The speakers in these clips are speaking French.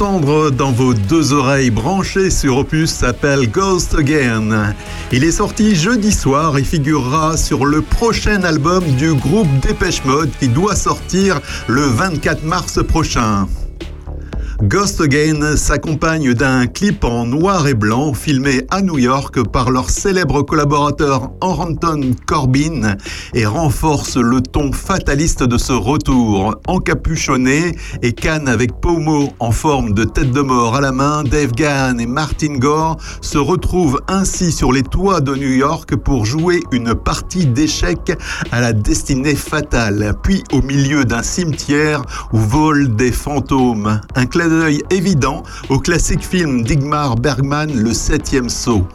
Dans vos deux oreilles branchées sur Opus s'appelle Ghost Again. Il est sorti jeudi soir et figurera sur le prochain album du groupe Dépêche Mode qui doit sortir le 24 mars prochain. Ghost Again s'accompagne d'un clip en noir et blanc filmé à New York par leur célèbre collaborateur Anton Corbin et renforce le ton fataliste de ce retour. Encapuchonné et canne avec pommeau en forme de tête de mort à la main, Dave Gahan et Martin Gore se retrouvent ainsi sur les toits de New York pour jouer une partie d'échecs à la destinée fatale, puis au milieu d'un cimetière où volent des fantômes. Un évident au classique film d'Igmar Bergman, Le Septième Saut.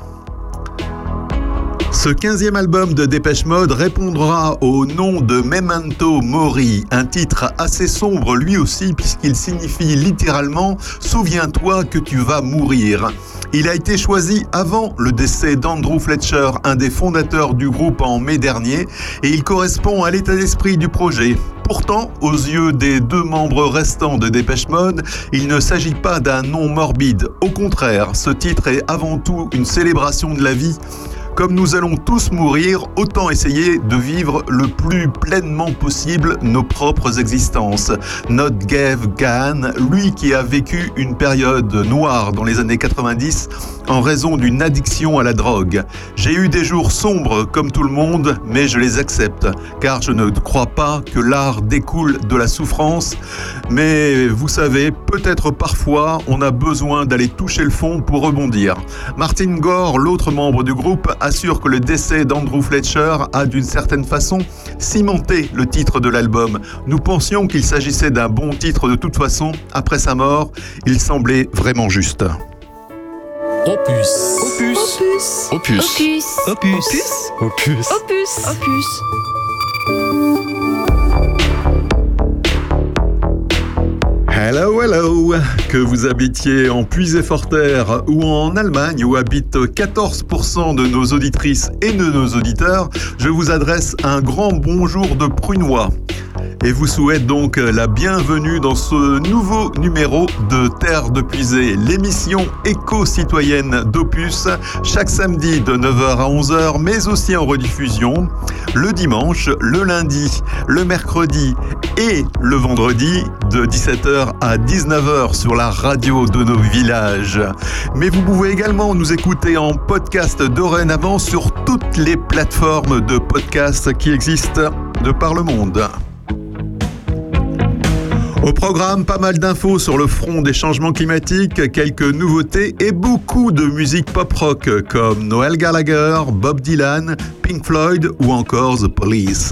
Ce 15e album de Dépêche Mode répondra au nom de Memento Mori, un titre assez sombre lui aussi puisqu'il signifie littéralement Souviens-toi que tu vas mourir. Il a été choisi avant le décès d'Andrew Fletcher, un des fondateurs du groupe en mai dernier, et il correspond à l'état d'esprit du projet. Pourtant, aux yeux des deux membres restants de Dépêche Mode, il ne s'agit pas d'un nom morbide. Au contraire, ce titre est avant tout une célébration de la vie Comme nous allons tous mourir, autant essayer de vivre le plus pleinement possible nos propres existences. Not Gav Gahan, lui qui a vécu une période noire dans les années 90 en raison d'une addiction à la drogue. J'ai eu des jours sombres comme tout le monde, mais je les accepte, car je ne crois pas que l'art découle de la souffrance. Mais vous savez, peut-être parfois on a besoin d'aller toucher le fond pour rebondir. Martin Gore, l'autre membre du groupe, assure que le décès d'Andrew Fletcher a d'une certaine façon cimenté le titre de l'album. Nous pensions qu'il s'agissait d'un bon titre de toute façon. Après sa mort, il semblait vraiment juste. Opus. Opus. Opus. Opus. Opus. Opus. Opus. Opus. Hello, hello. Que vous habitiez en Puisé-Forterre ou en Allemagne où habitent 14% de nos auditrices et de nos auditeurs, je vous adresse un grand bonjour de prunois et vous souhaite donc la bienvenue dans ce nouveau numéro de Terre de Puisée, l'émission éco-citoyenne d'Opus, chaque samedi de 9h à 11h, mais aussi en rediffusion, le dimanche, le lundi, le mercredi et le vendredi de 17h à 19h sur la radio de nos villages. Mais vous pouvez également nous écouter en podcast dorénavant sur toutes les plateformes de podcast qui existent de par le monde. Au programme, pas mal d'infos sur le front des changements climatiques, quelques nouveautés et beaucoup de musique pop-rock comme Noel Gallagher, Bob Dylan, Pink Floyd ou encore The Police.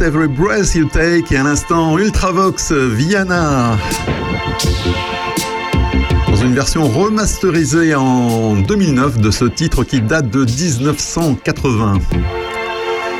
Every Breath You Take, et à l'instant Ultravox Viana. Dans une version remasterisée en 2009 de ce titre qui date de 1980.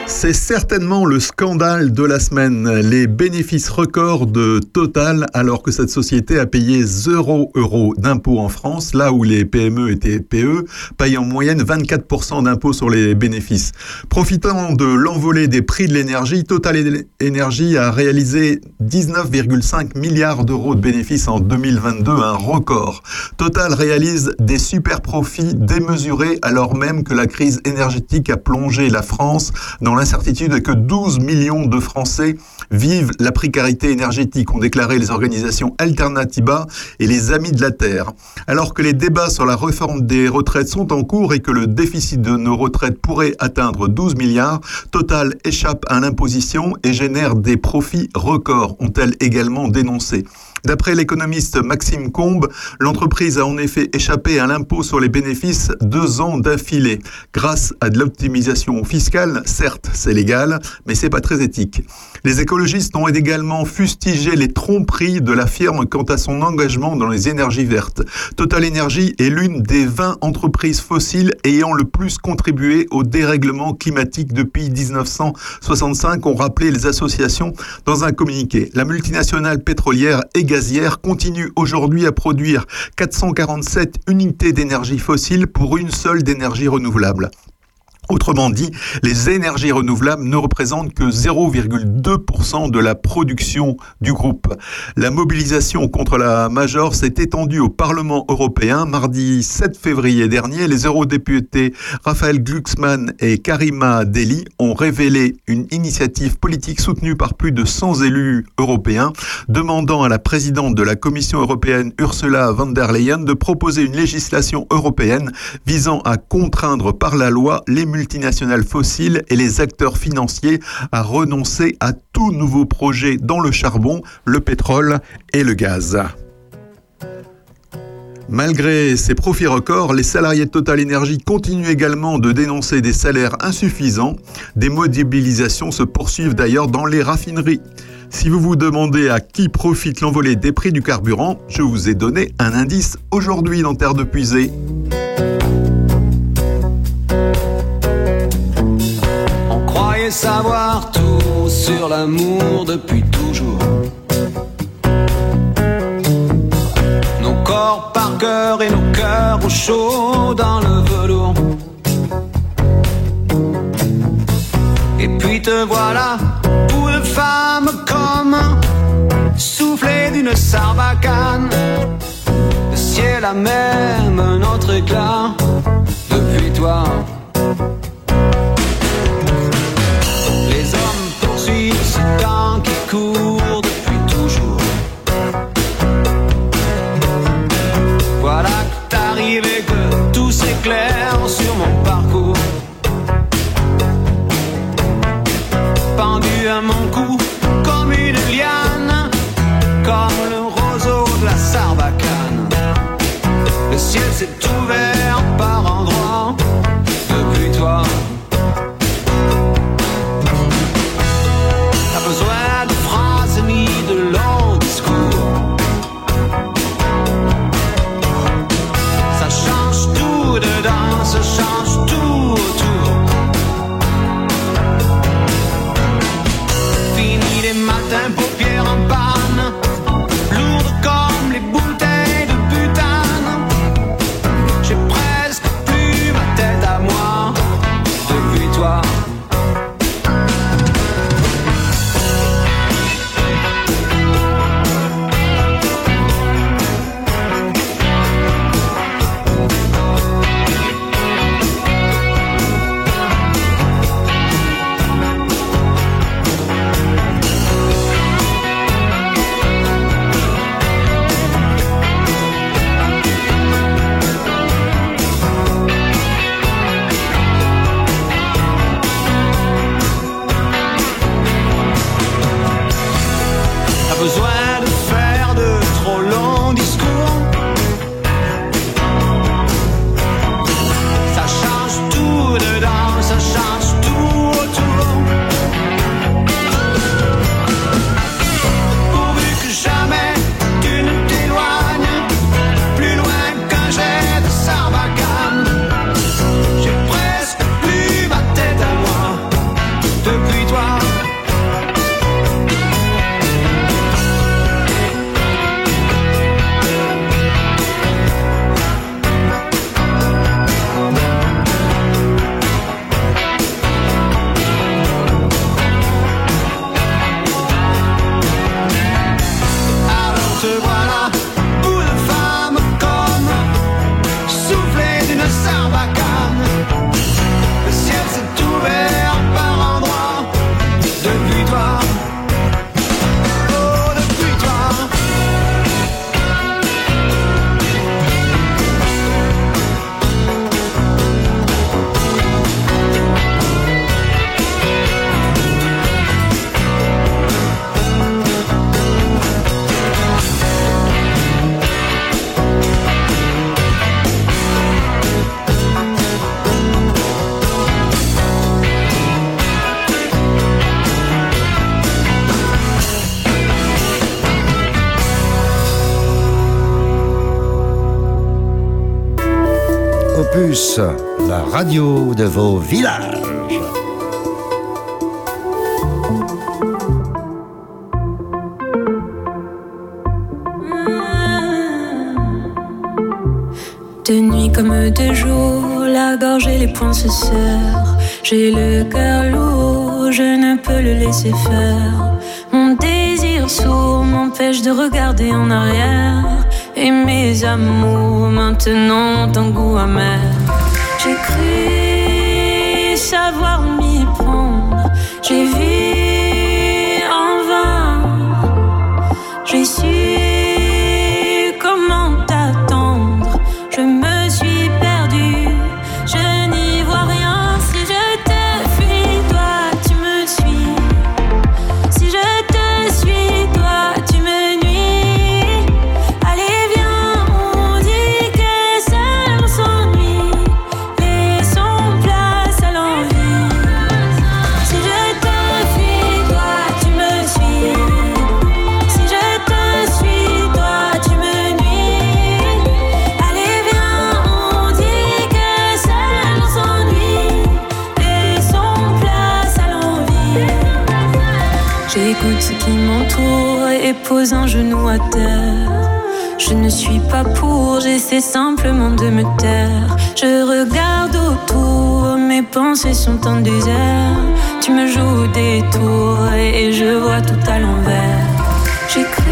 C'est certainement le scandale de la semaine. Les bénéfices records de Total, alors que cette société a payé 0 euros d'impôts en France, là où les PME et TPE payent en moyenne 24% d'impôts sur les bénéfices. Profitant de l'envolée des prix de l'énergie, Total Energy a réalisé 19,5 milliards d'euros de bénéfices en 2022, un record. Total réalise des super profits démesurés alors même que la crise énergétique a plongé la France dans dans l'incertitude que 12 millions de Français vivent la précarité énergétique, ont déclaré les organisations Alternativa et les Amis de la Terre. Alors que les débats sur la réforme des retraites sont en cours et que le déficit de nos retraites pourrait atteindre 12 milliards, Total échappe à l'imposition et génère des profits records, ont-elles également dénoncé. D'après l'économiste Maxime Combe, l'entreprise a en effet échappé à l'impôt sur les bénéfices deux ans d'affilée. Grâce à de l'optimisation fiscale, certes, c'est légal, mais c'est pas très éthique. Les écologistes ont également fustigé les tromperies de la firme quant à son engagement dans les énergies vertes. Total Energy est l'une des 20 entreprises fossiles ayant le plus contribué au dérèglement climatique depuis 1965, ont rappelé les associations dans un communiqué. La multinationale pétrolière gazière continue aujourd'hui à produire 447 unités d'énergie fossile pour une seule d'énergie renouvelable. Autrement dit, les énergies renouvelables ne représentent que 0,2% de la production du groupe. La mobilisation contre la Major s'est étendue au Parlement européen. Mardi 7 février dernier, les eurodéputés Raphaël Glucksmann et Karima Deli ont révélé une initiative politique soutenue par plus de 100 élus européens, demandant à la présidente de la Commission européenne Ursula von der Leyen de proposer une législation européenne visant à contraindre par la loi les multinationales fossiles et les acteurs financiers à renoncer à tout nouveau projet dans le charbon, le pétrole et le gaz. Malgré ces profits records, les salariés de Total Energy continuent également de dénoncer des salaires insuffisants. Des mobilisations se poursuivent d'ailleurs dans les raffineries. Si vous vous demandez à qui profite l'envolée des prix du carburant, je vous ai donné un indice aujourd'hui dans Terre de Puisée. Savoir tout sur l'amour depuis toujours. Nos corps par cœur et nos cœurs au chaud dans le velours. Et puis te voilà, pour de femme comme soufflé d'une sarbacane. Le ciel a même un autre éclat depuis toi. Sur mon parcours. Pendu à mon cou comme une liane, comme le roseau de la sarbacane. Le ciel s'est ouvert La radio de vos villages. Mmh. De nuit comme de jour, la gorge et les poings se serrent. J'ai le cœur lourd, je ne peux le laisser faire. Mon désir sourd m'empêche de regarder en arrière. Et mes amours maintenant ont un goût amer. see Je ne suis pas pour, j'essaie simplement de me taire. Je regarde autour, mes pensées sont en désert. Tu me joues des tours et je vois tout à l'envers. J'écris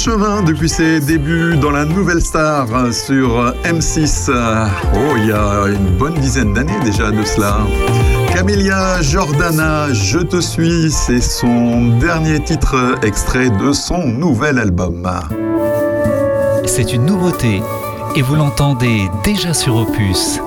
chemin depuis ses débuts dans la Nouvelle Star sur M6. Oh, il y a une bonne dizaine d'années déjà de cela. Camélia Jordana, Je te suis, c'est son dernier titre extrait de son nouvel album. C'est une nouveauté et vous l'entendez déjà sur Opus.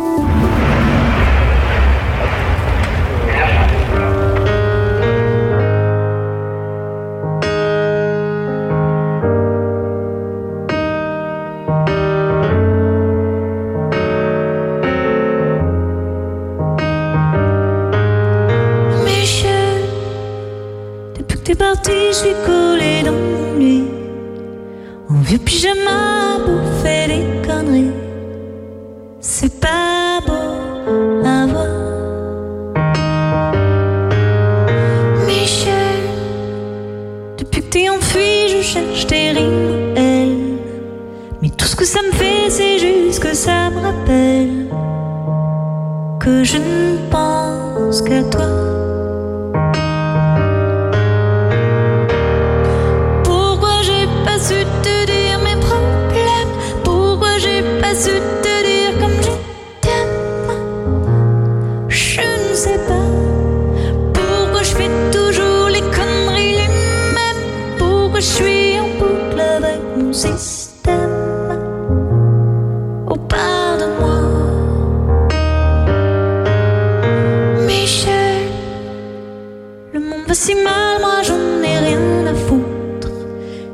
si mal, moi j'en ai rien à foutre.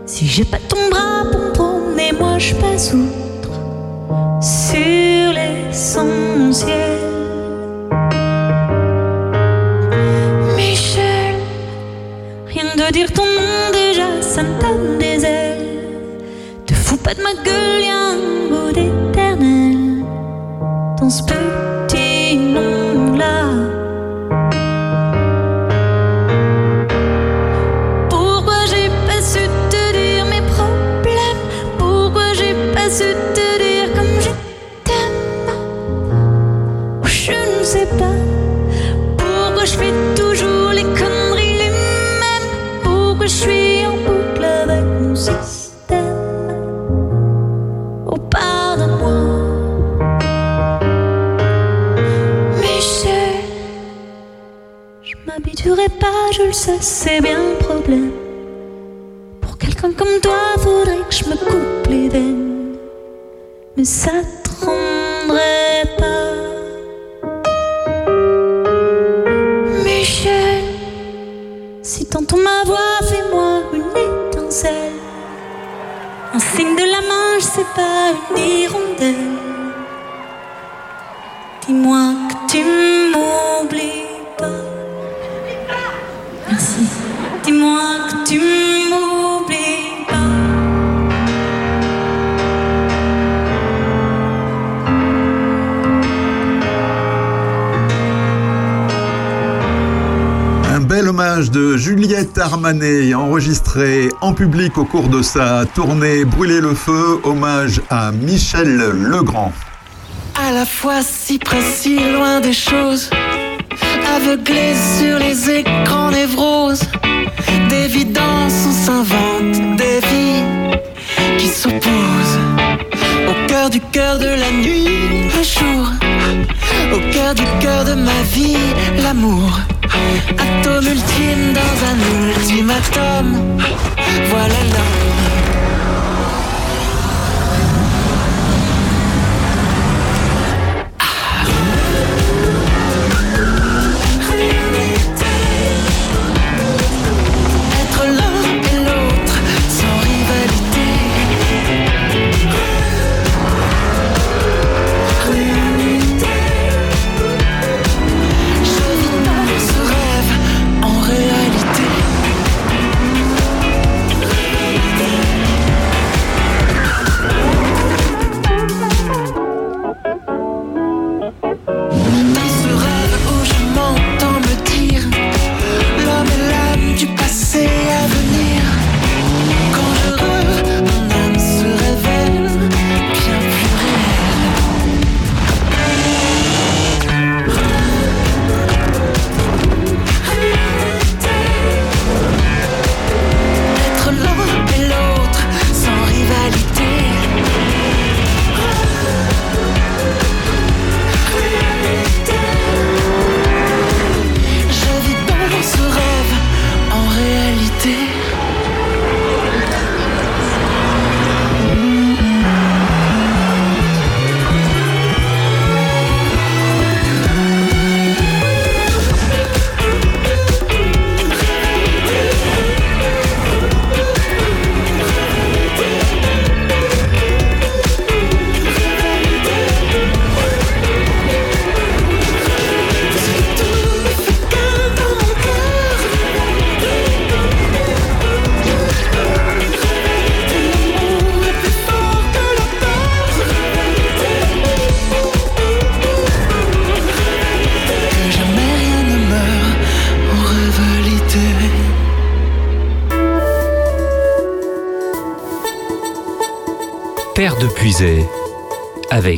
Si j'ai pas ton bras, pompon, et moi je passe outre sur l'essentiel. c'est bien. Armanet enregistré en public au cours de sa tournée Brûler le feu, hommage à Michel Legrand. À la fois si près, si loin des choses, aveuglé sur les écrans névroses, d'évidence on s'invente des vies qui s'opposent au cœur du cœur de la nuit, le jour, au cœur du cœur de ma vie, l'amour Atome ultime dans un ultimatum. Voilà l'homme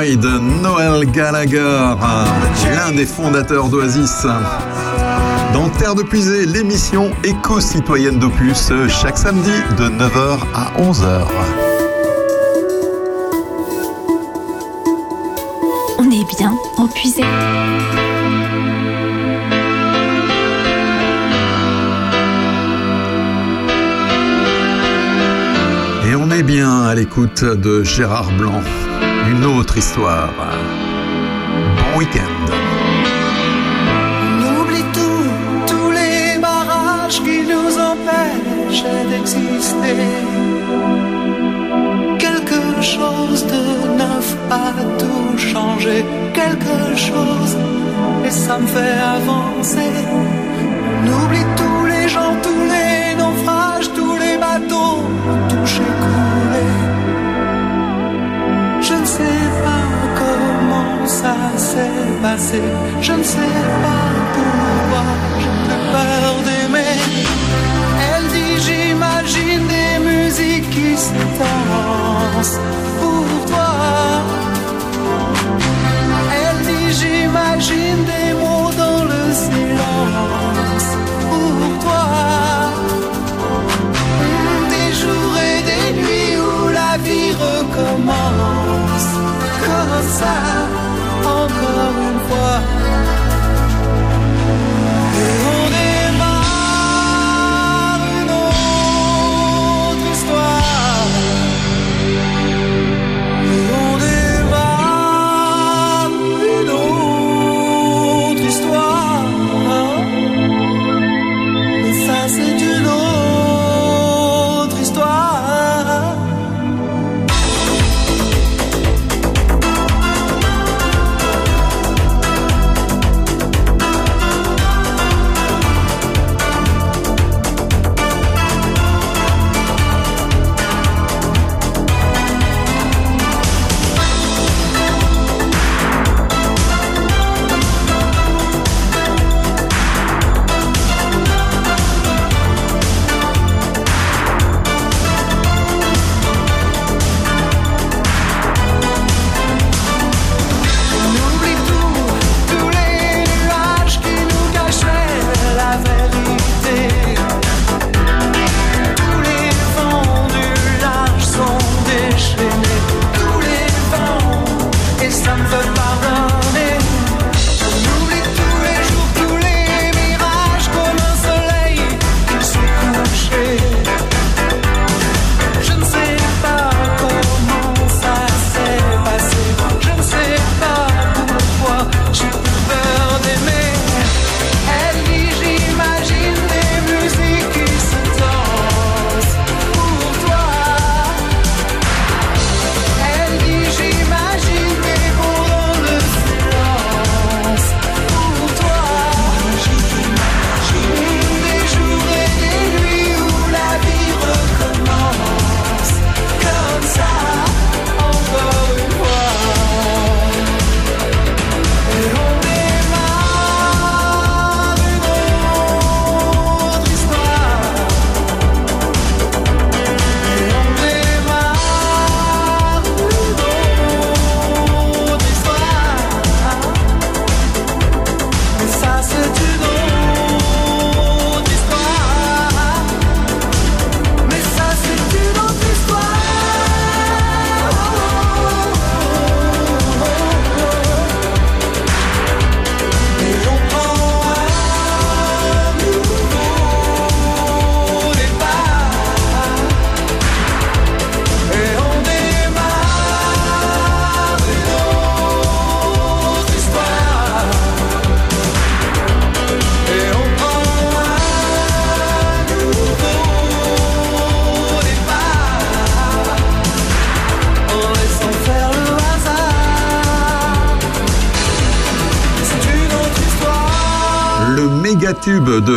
De Noel Gallagher, l'un des fondateurs d'Oasis. Dans Terre de Puisée, l'émission éco-citoyenne d'Opus, chaque samedi de 9h à 11h. On est bien en puisée. Et on est bien à l'écoute de Gérard Blanc. Une autre histoire. Bon week-end. On oublie tout, tous les barrages qui nous empêchent d'exister. Quelque chose de neuf a tout changé, quelque chose, et ça me fait avancer. On oublie tous les gens, tous les naufrages, tous les bateaux s'est passé. Je ne sais pas pourquoi j'ai plus peur d'aimer. Elle dit j'imagine des musiques qui se dansent pour toi. Elle dit j'imagine des mots dans le silence pour toi. Des jours et des nuits où la vie recommence comme ça,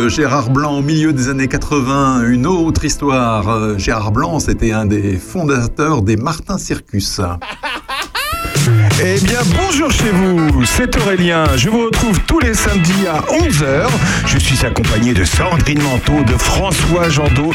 Gérard Blanc au milieu des années 80, une autre histoire. Euh, Gérard Blanc, c'était un des fondateurs des Martin Circus. Eh bien, bonjour chez vous, c'est Aurélien. Je vous retrouve tous les samedis à 11h. Je suis accompagné de Sandrine Manteau, de François Jandot,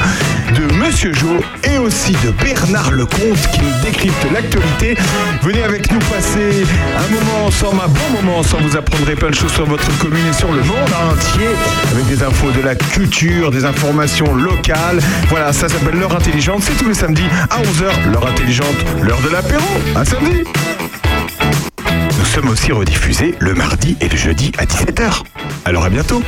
de Monsieur Jo et aussi de Bernard Lecomte qui nous décrypte l'actualité. Venez avec nous passer un moment ensemble, un bon moment ensemble. Vous apprendrez plein de choses sur votre commune et sur le monde entier avec des infos de la culture, des informations locales. Voilà, ça s'appelle L'heure intelligente. C'est tous les samedis à 11h. L'heure intelligente, l'heure de l'apéro. À samedi. Sommes aussi rediffusés le mardi et le jeudi à 17h. Alors à bientôt.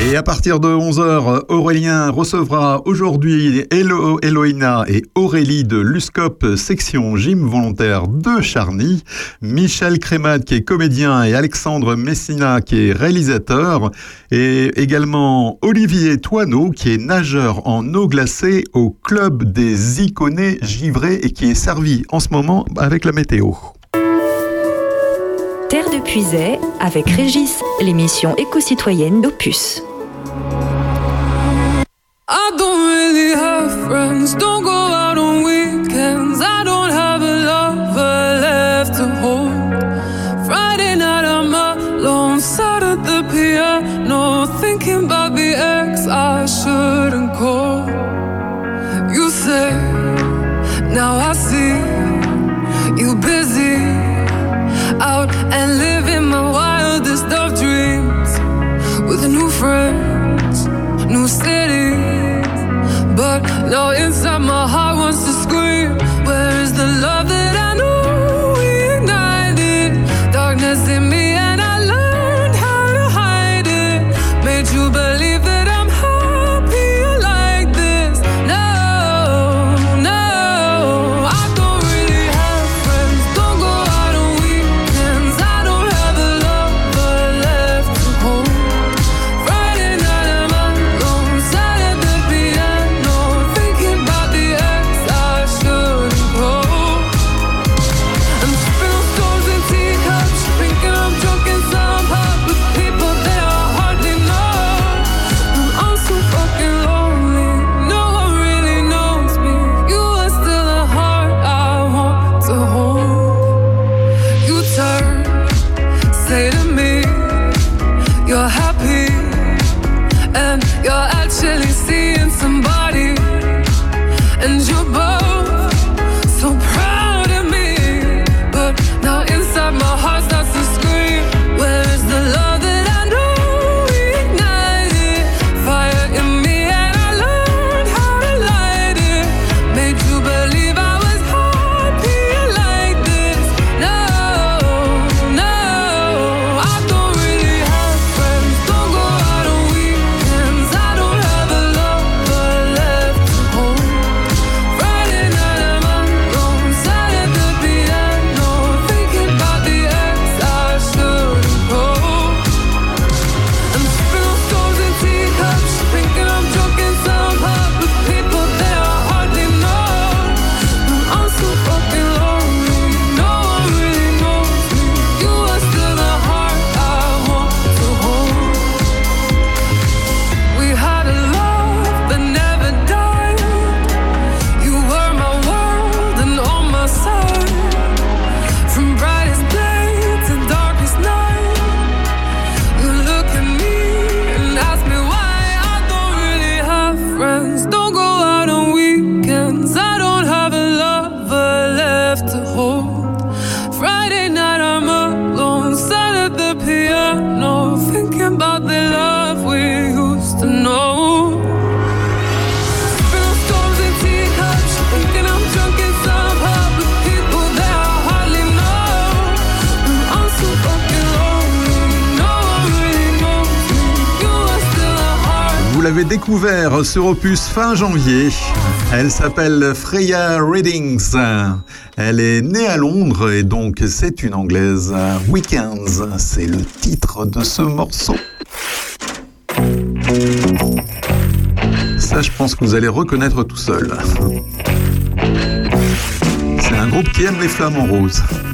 Et à partir de 11h, Aurélien recevra aujourd'hui Elo, Eloïna et Aurélie de l'USCOP section gym volontaire de Charny, Michel Crémat qui est comédien et Alexandre Messina qui est réalisateur et également Olivier Toineau qui est nageur en eau glacée au club des iconés givrés et qui est servi en ce moment avec la météo. Puisay avec Régis, l'émission éco-citoyenne d'Opus. Sur Opus fin janvier. Elle s'appelle Freya Readings. Elle est née à Londres et donc c'est une anglaise. Weekends, c'est le titre de ce morceau. Ça, je pense que vous allez reconnaître tout seul. C'est un groupe qui aime les flamants roses. tanks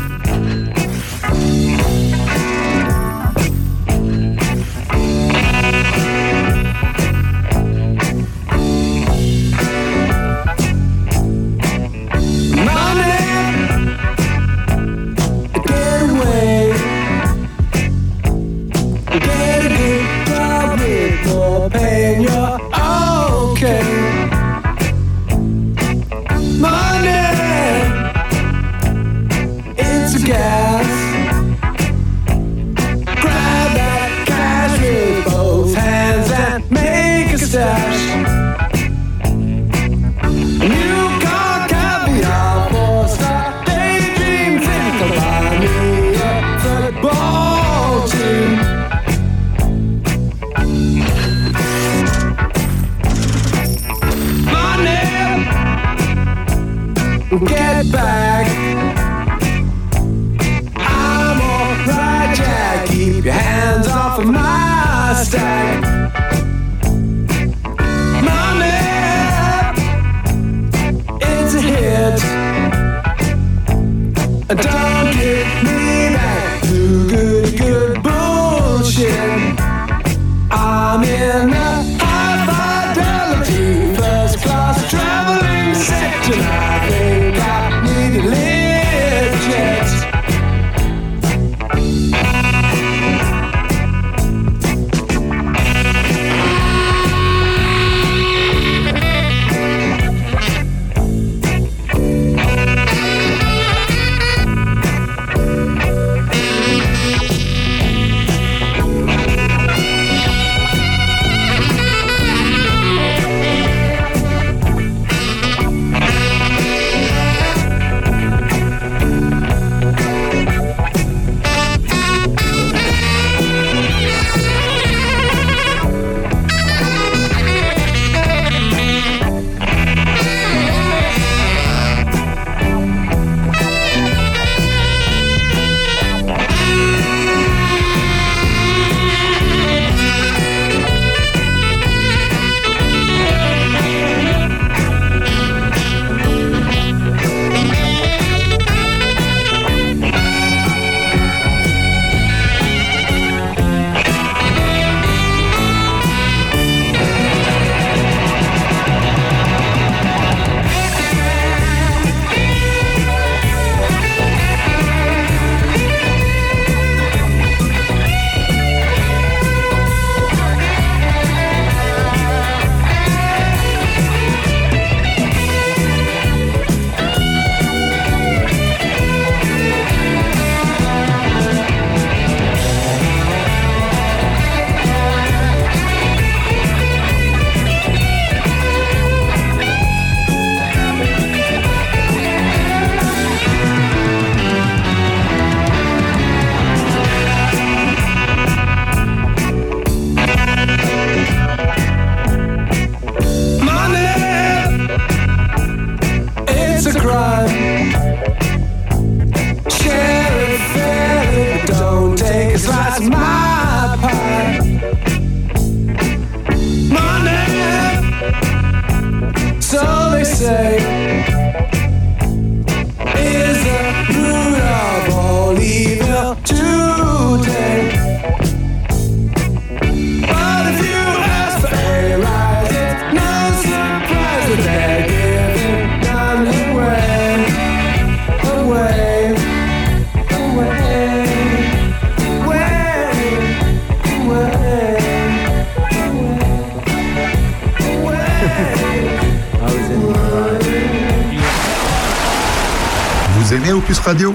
Vous aimez Opus Radio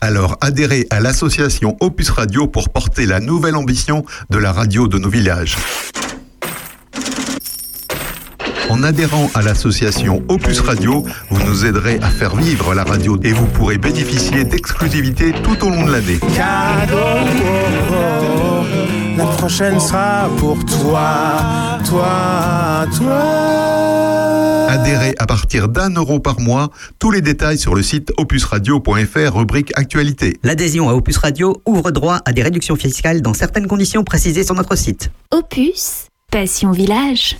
Alors adhérez à l'association Opus Radio pour porter la nouvelle ambition de la radio de nos villages. En adhérant à l'association Opus Radio, vous nous aiderez à faire vivre la radio et vous pourrez bénéficier d'exclusivités tout au long de l'année. La prochaine sera pour toi, toi, toi. Adhérez à partir d'un euro par mois. Tous les détails sur le site opusradio.fr, rubrique Actualité. L'adhésion à Opus Radio ouvre droit à des réductions fiscales dans certaines conditions précisées sur notre site. Opus, Passion Village.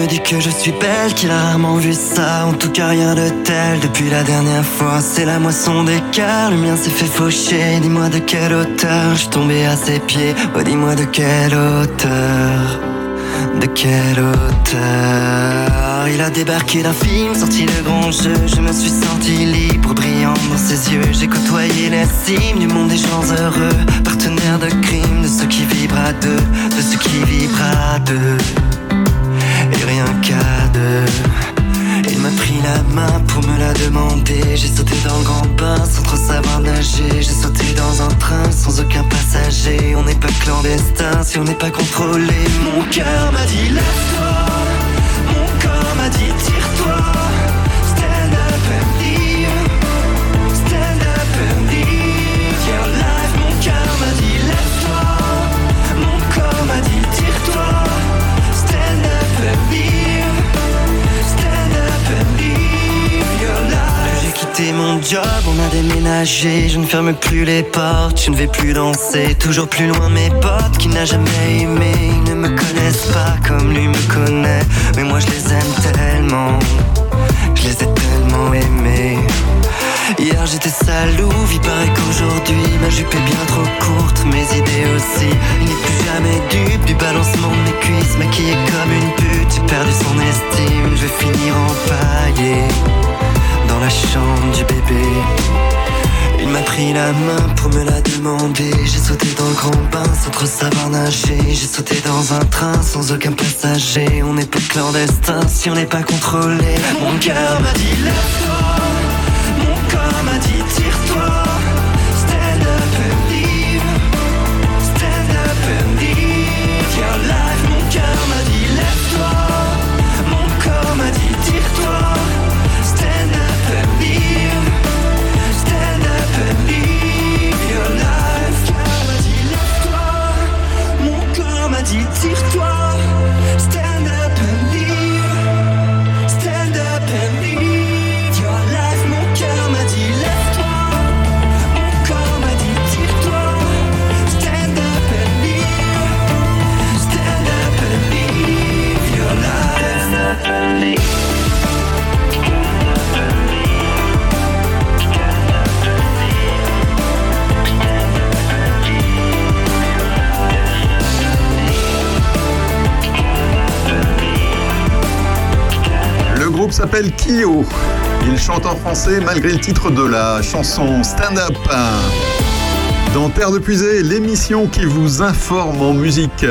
Me dit que je suis belle, qu'il a rarement vu ça. En tout cas, rien de tel depuis la dernière fois. C'est la moisson des cœurs, le mien s'est fait faucher. Dis-moi de quelle hauteur je suis tombé à ses pieds. Oh, dis-moi de quelle hauteur. De quel auteur Il a débarqué d'un film, sorti le grand jeu. Je me suis senti libre, brillant dans ses yeux. J'ai côtoyé la cime du monde des gens heureux. Partenaire de crime, de ceux qui vibrent à deux, de ceux qui vibrent à deux. Il m'a pris la main pour me la demander. J'ai sauté dans le grand bain sans trop savoir nager. J'ai sauté dans un train sans aucun passager. On n'est pas clandestin si on n'est pas contrôlé. Mon cœur m'a dit lève-toi. Mon corps m'a dit quitté mon job, on a déménagé. Je ne ferme plus les portes, je ne vais plus danser. Toujours plus loin mes potes qui n'a jamais aimé. Ils ne me connaissent pas comme lui me connaît. Mais moi je les aime tellement. Je les ai tellement aimés. Hier j'étais salou, il paraît qu'aujourd'hui ma jupe est bien trop courte, mes idées aussi. Il n'est plus jamais dupe du balancement de mes cuisses, maquillée comme une pute. J'ai perdu son estime, je vais finir empaillé la chambre du bébé. Il m'a pris la main pour me la demander. J'ai sauté dans le grand bain sans trop savoir nager. J'ai sauté dans un train sans aucun passager. On n'est pas clandestin si on n'est pas contrôlé. Mon cœur m'a dit lève-toi. Mon corps m'a dit s'appelle Kyo. Il chante en français malgré le titre de la chanson Stand Up. Dans Terre de Puisée, l'émission qui vous informe en musique.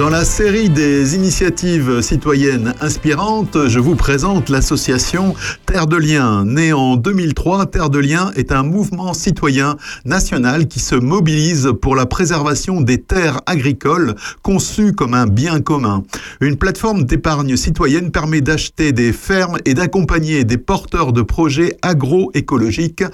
Dans la série des initiatives citoyennes inspirantes, je vous présente l'association Terre de Liens. Née en 2003, Terre de Liens est un mouvement citoyen national qui se mobilise pour la préservation des terres agricoles conçues comme un bien commun. Une plateforme d'épargne citoyenne permet d'acheter des fermes et d'accompagner des porteurs de projets agroécologiques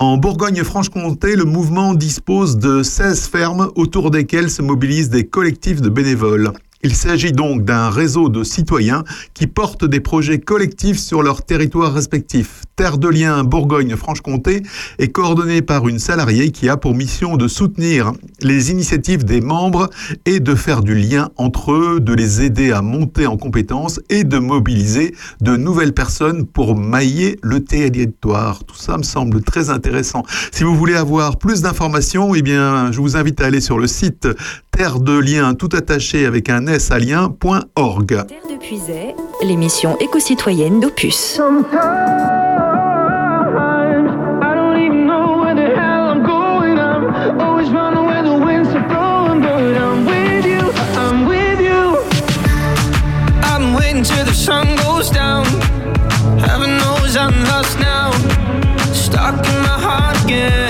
en Bourgogne-Franche-Comté, le mouvement dispose de 16 fermes autour desquelles se mobilisent des collectifs de bénévoles. Il s'agit donc d'un réseau de citoyens qui portent des projets collectifs sur leur territoire respectif. Terre de Liens Bourgogne-Franche-Comté est coordonnée par une salariée qui a pour mission de soutenir les initiatives des membres et de faire du lien entre eux, de les aider à monter en compétences et de mobiliser de nouvelles personnes pour mailler le territoire. Tout ça me semble très intéressant. Si vous voulez avoir plus d'informations, eh bien, je vous invite à aller sur le site terre de liens tout attaché avec un s à lien.org. Terre de l'émission éco-citoyenne d'Opus. The sun goes down. Heaven knows I'm lost now. Stuck in my heart.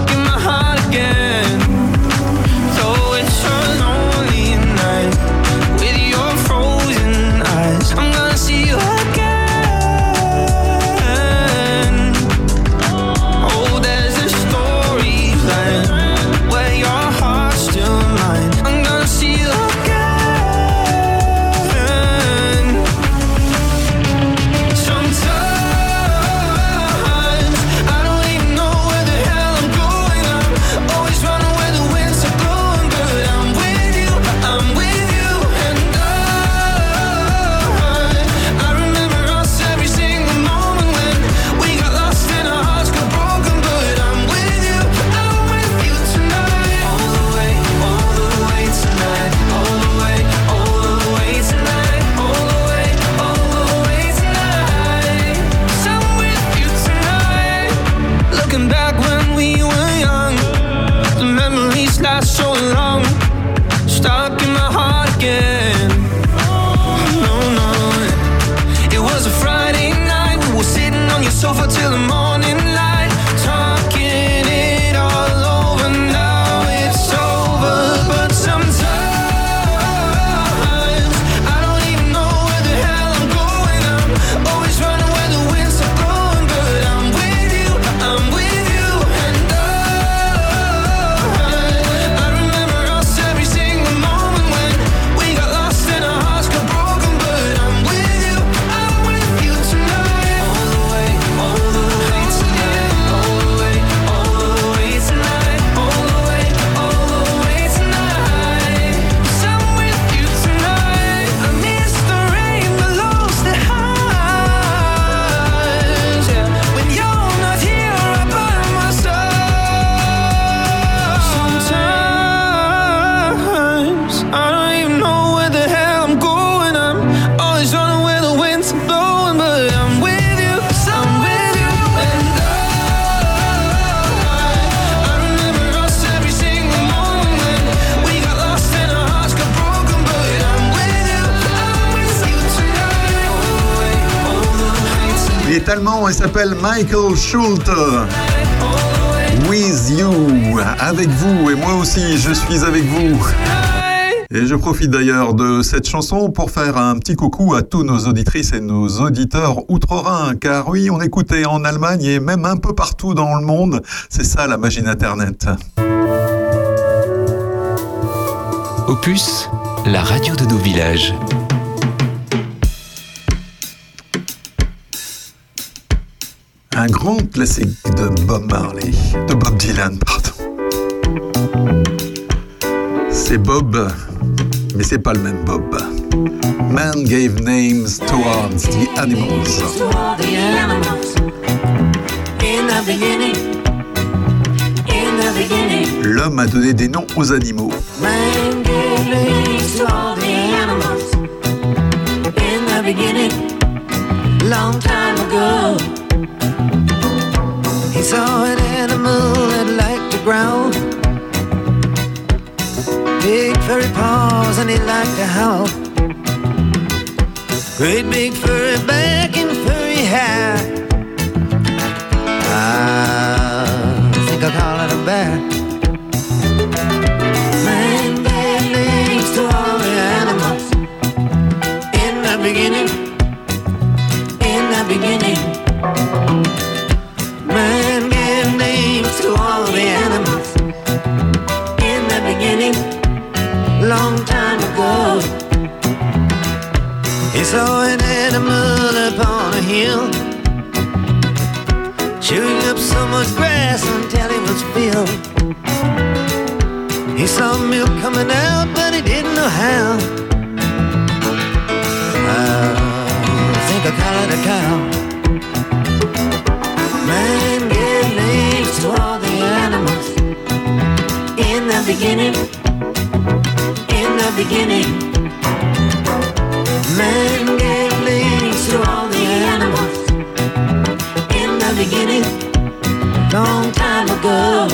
et s'appelle Michael Schulte. With you, avec vous, et moi aussi, je suis avec vous. Et je profite d'ailleurs de cette chanson pour faire un petit coucou à tous nos auditrices et nos auditeurs outre-Rhin, car oui, on écoutait en Allemagne et même un peu partout dans le monde. C'est ça la magie d'Internet. Opus, la radio de nos villages. Un grand classique de Bob Marley, de Bob Dylan, pardon. C'est Bob, mais c'est pas le même Bob. Man gave names towards the animals. L'homme a donné des noms aux animaux. Long time ago. He saw an animal that liked to growl, big furry paws, and he liked to howl. Great big furry back and furry hair. Ah, I think I'll call it a bear. Man gave names to all the animals in the beginning. In the beginning, Long time ago, he saw an animal upon a hill, chewing up so much grass until it was filled. He saw milk coming out, but he didn't know how. I think I it a cow. Man gave names to all the animals in the beginning. Beginning, man gave names to all the animals in the beginning. Long time ago.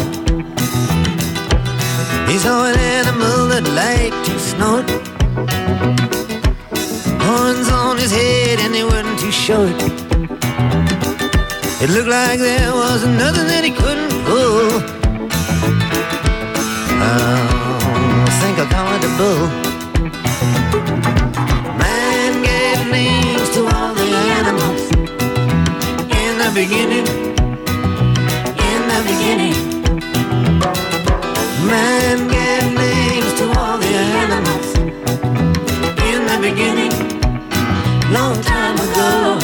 He saw an animal that liked to snort. Horns on his head and they weren't too short. It looked like there was nothing that he couldn't pull. I think I'll call it a bull. Man gave names to all the animals in the beginning. In the beginning. Man gave names to all the animals in the beginning, long time ago.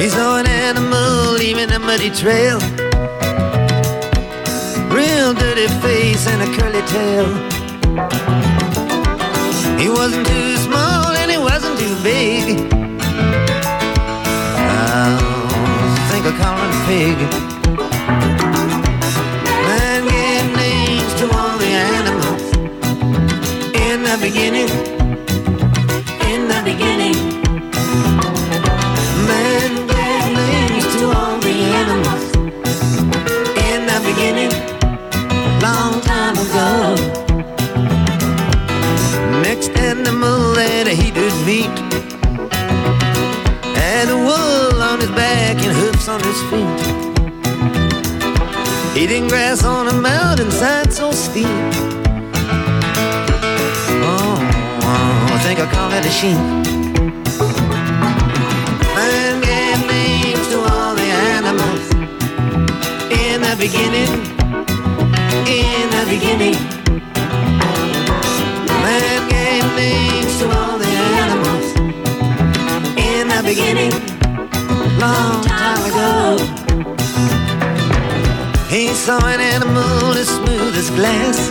He saw an animal leaving a muddy trail, dirty face and a curly tail. He wasn't too small and he wasn't too big. I think I'll call him pig. Man gave names to all the animals in the beginning. Sheep. Man gave names to all the animals in the beginning. In the beginning. Man gave names to all the animals in the beginning. Long time ago. He saw an animal as smooth as glass,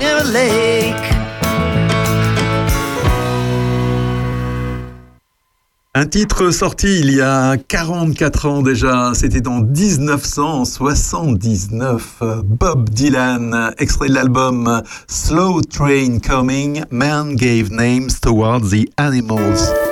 the lake. Un titre sorti il y a 44 ans déjà, c'était en 1979. Bob Dylan, extrait de l'album Slow Train Coming, Man Gave Names Towards the Animals.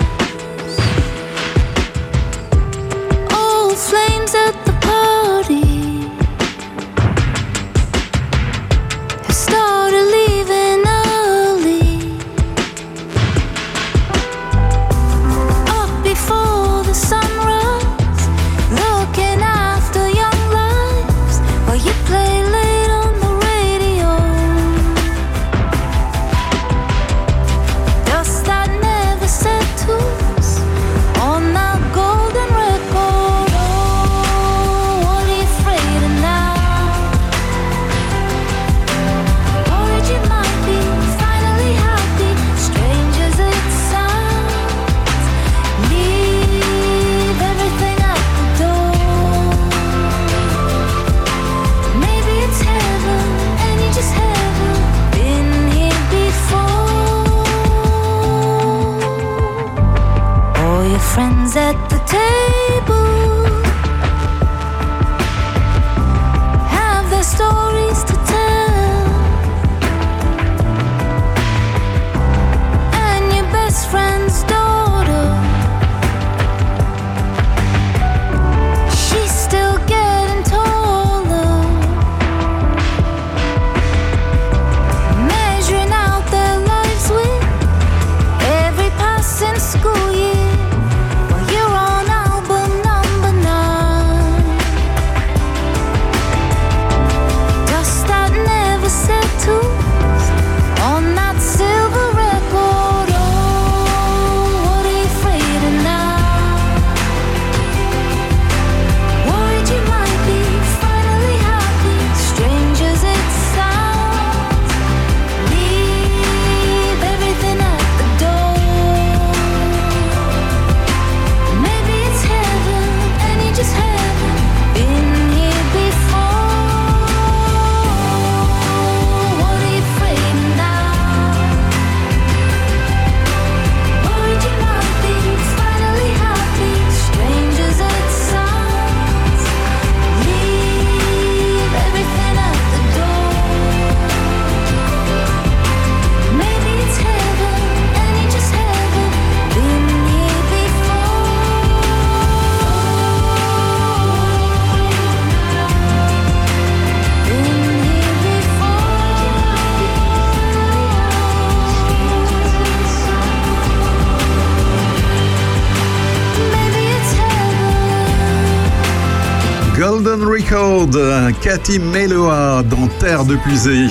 Record, Cathy Meloa dans Terre de Pusée,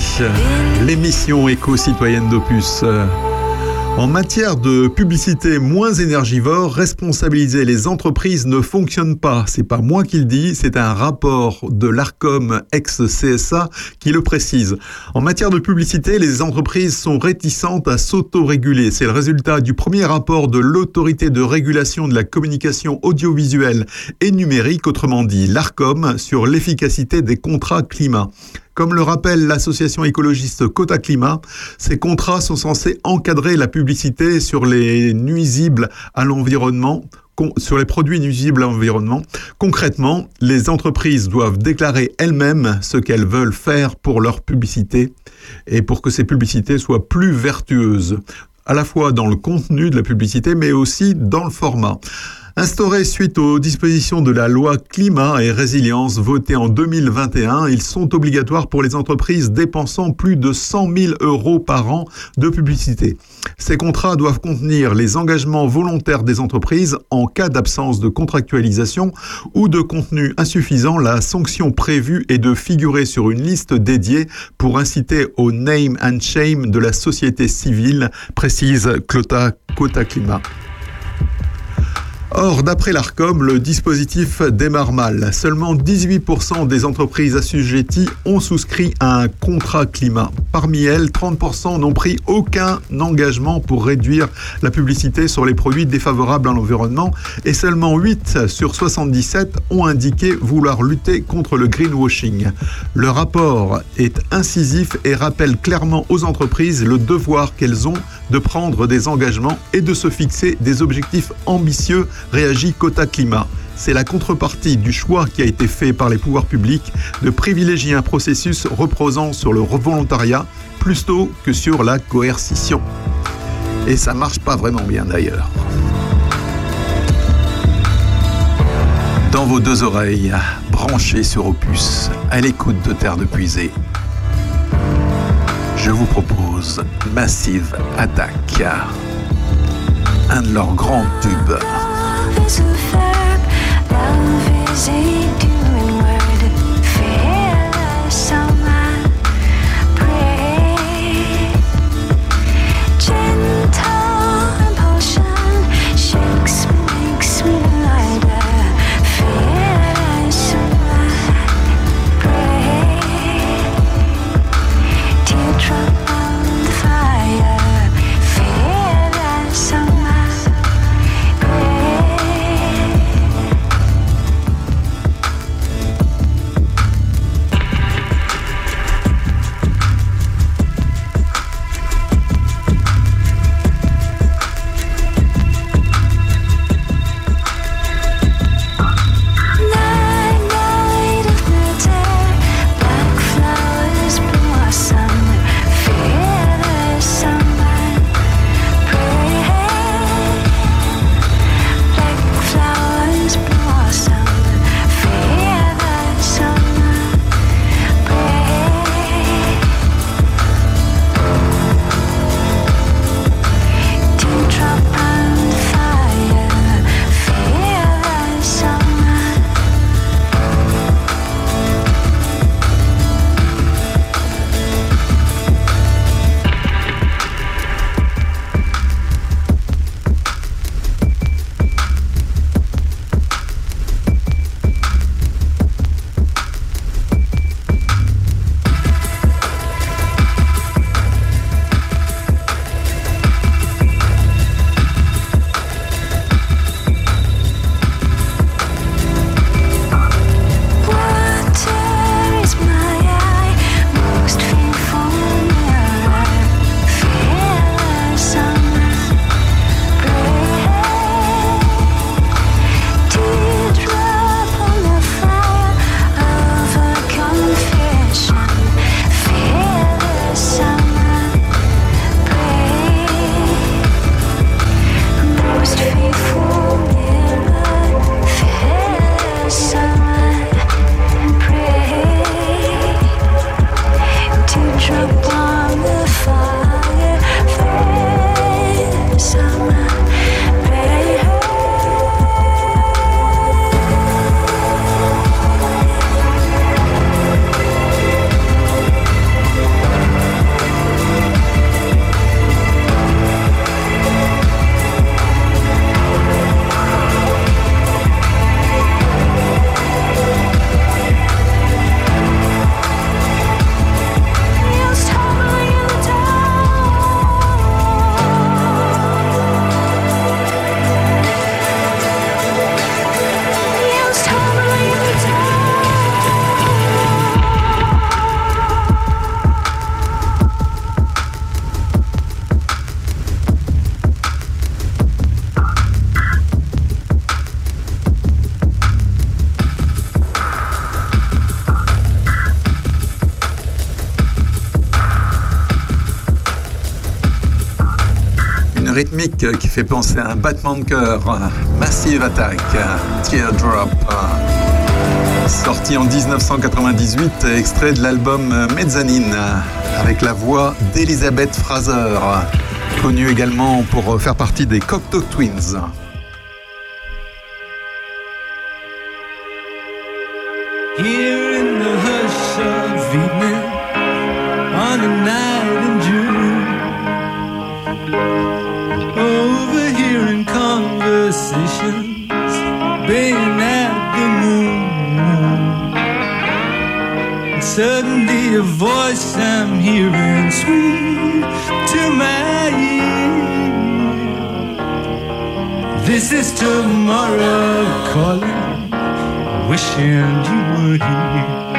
l'émission éco-citoyenne d'Opus. En matière de publicité moins énergivore, responsabiliser les entreprises ne fonctionne pas. C'est pas moi qui le dis, c'est un rapport de l'ARCOM ex-CSA qui le précise. En matière de publicité, les entreprises sont réticentes à s'autoréguler. C'est le résultat du premier rapport de l'autorité de régulation de la communication audiovisuelle et numérique, autrement dit l'ARCOM, sur l'efficacité des contrats climat. Comme le rappelle l'association écologiste Cota Climat, ces contrats sont censés encadrer la publicité sur les sur les produits nuisibles à l'environnement. Concrètement, les entreprises doivent déclarer elles-mêmes ce qu'elles veulent faire pour leur publicité et pour que ces publicités soient plus vertueuses, à la fois dans le contenu de la publicité, mais aussi dans le format. Instaurés suite aux dispositions de la loi climat et résilience votée en 2021, ils sont obligatoires pour les entreprises dépensant plus de 100 000 euros par an de publicité. Ces contrats doivent contenir les engagements volontaires des entreprises en cas d'absence de contractualisation ou de contenu insuffisant. La sanction prévue est de figurer sur une liste dédiée pour inciter au name and shame de la société civile, précise Clota Cota Climat. Or, d'après l'ARCOM, le dispositif démarre mal. Seulement 18% des entreprises assujetties ont souscrit à un contrat climat. Parmi elles, 30% n'ont pris aucun engagement pour réduire la publicité sur les produits défavorables à l'environnement et seulement 8 sur 77 ont indiqué vouloir lutter contre le greenwashing. Le rapport est incisif et rappelle clairement aux entreprises le devoir qu'elles ont de prendre des engagements et de se fixer des objectifs ambitieux réagit Quota Climat. C'est la contrepartie du choix qui a été fait par les pouvoirs publics de privilégier un processus reposant sur le volontariat plutôt que sur la coercition. Et ça marche pas vraiment bien d'ailleurs. Dans vos deux oreilles, branchées sur Opus, à l'écoute de Terre de Puisée, je vous propose Massive Attack, un de leurs grands tubes. Is a verb, love is a rythmique qui fait penser à un battement de cœur. Massive Attack, Teardrop. Sorti en 1998, extrait de l'album Mezzanine, avec la voix d'Elizabeth Fraser, connue également pour faire partie des Cocteau Twins. And suddenly a voice I'm hearing sweet to my ear. This is tomorrow calling, wishing you were here.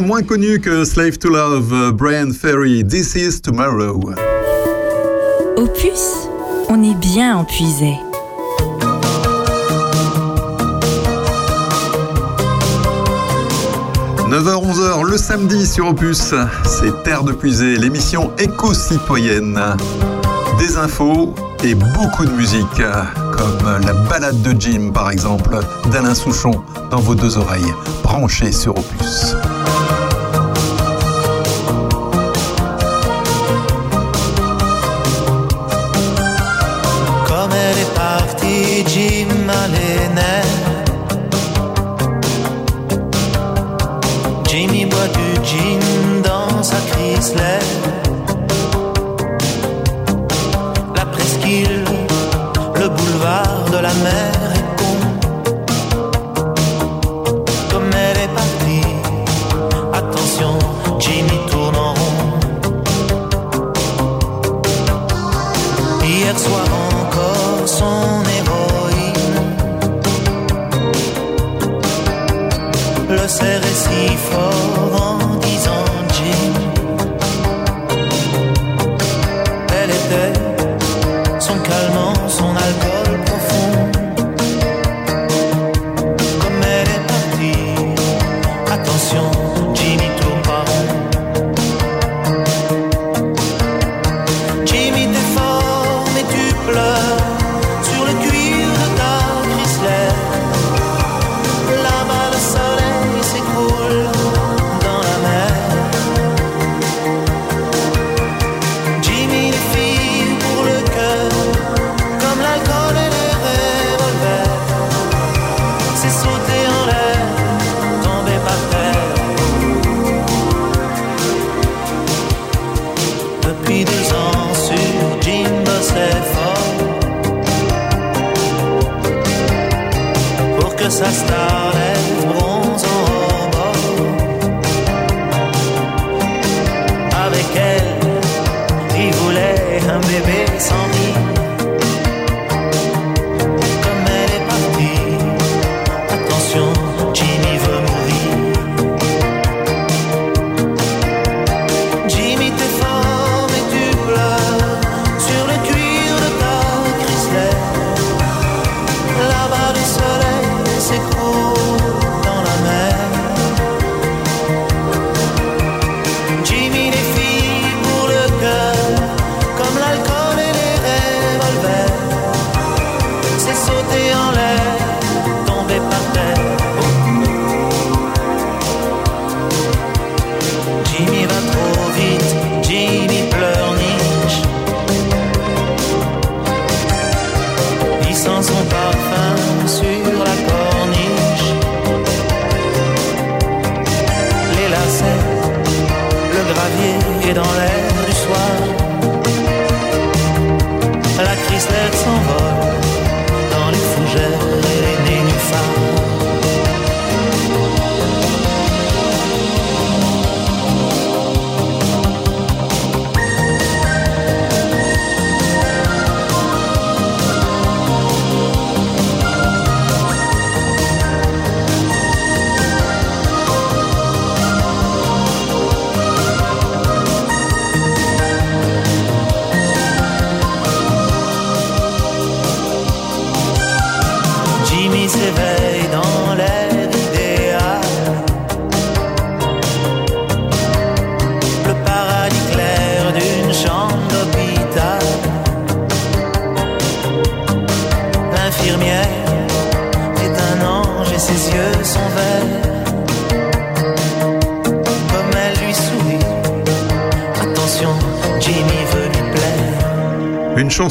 moins connu que Slave to Love, euh, Brian Ferry, This is Tomorrow. Opus, on est bien empuisé. « 9h-11h le samedi sur Opus, c'est Terre de Puisée, l'émission éco-citoyenne. Des infos et beaucoup de musique, comme la balade de Jim par exemple, d'Alain Souchon, dans vos deux oreilles, branchées sur Opus.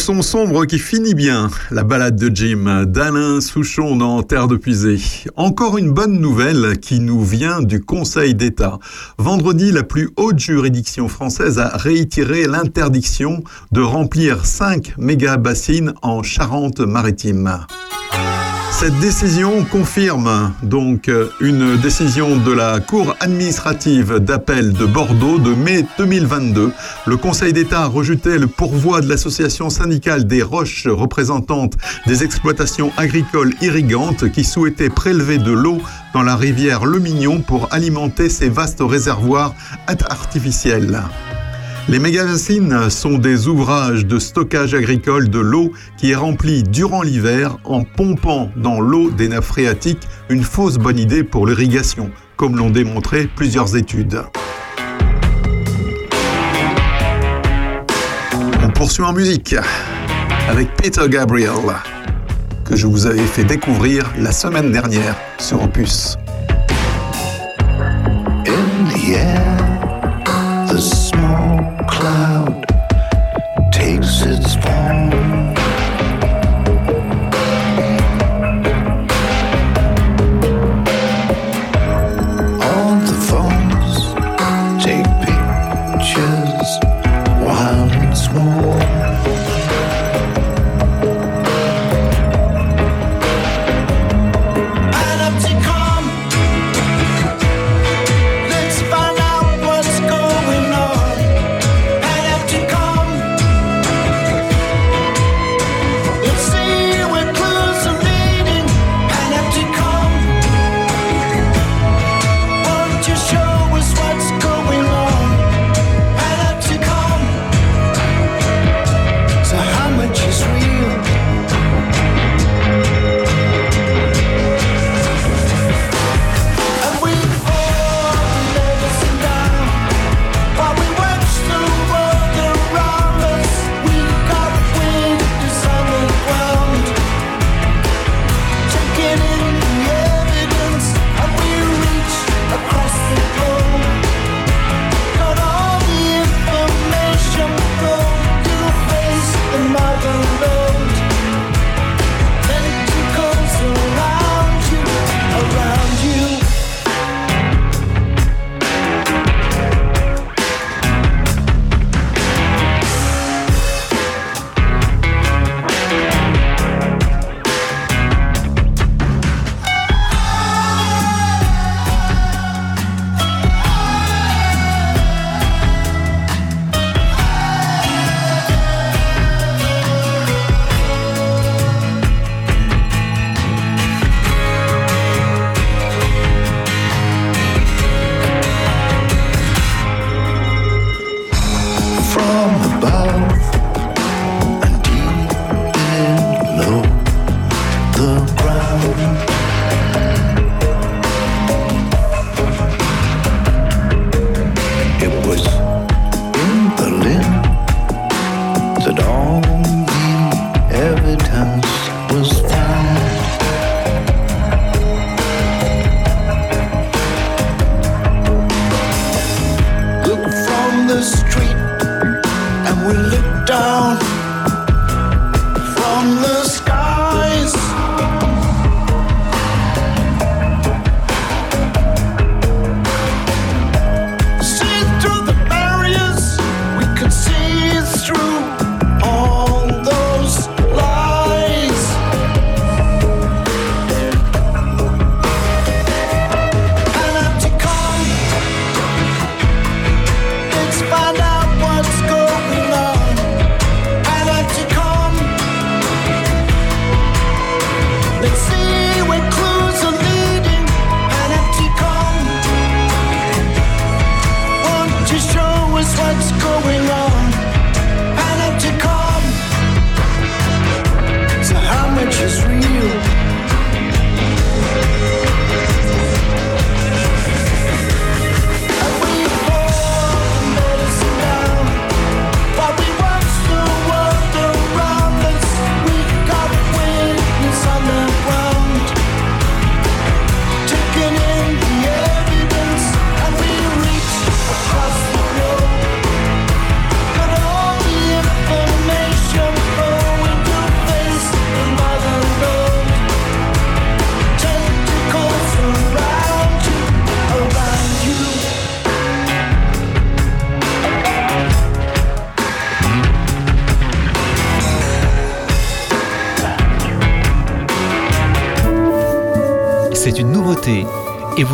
Chanson sombre qui finit bien, la balade de Jim, d'Alain Souchon dans Terre de Puisée. Encore une bonne nouvelle qui nous vient du Conseil d'État. Vendredi, la plus haute juridiction française a réitéré l'interdiction de remplir 5 méga-bassines en Charente-Maritime. Cette décision confirme donc une décision de la Cour administrative d'appel de Bordeaux de mai 2022. Le Conseil d'État a rejeté le pourvoi de l'association syndicale des roches représentantes des exploitations agricoles irrigantes qui souhaitait prélever de l'eau dans la rivière Le Mignon pour alimenter ces vastes réservoirs artificiels. Les mégabassines sont des ouvrages de stockage agricole de l'eau qui est remplie durant l'hiver en pompant dans l'eau des nappes phréatiques une fausse bonne idée pour l'irrigation, comme l'ont démontré plusieurs études. On poursuit en musique avec Peter Gabriel, que je vous avais fait découvrir la semaine dernière sur Opus.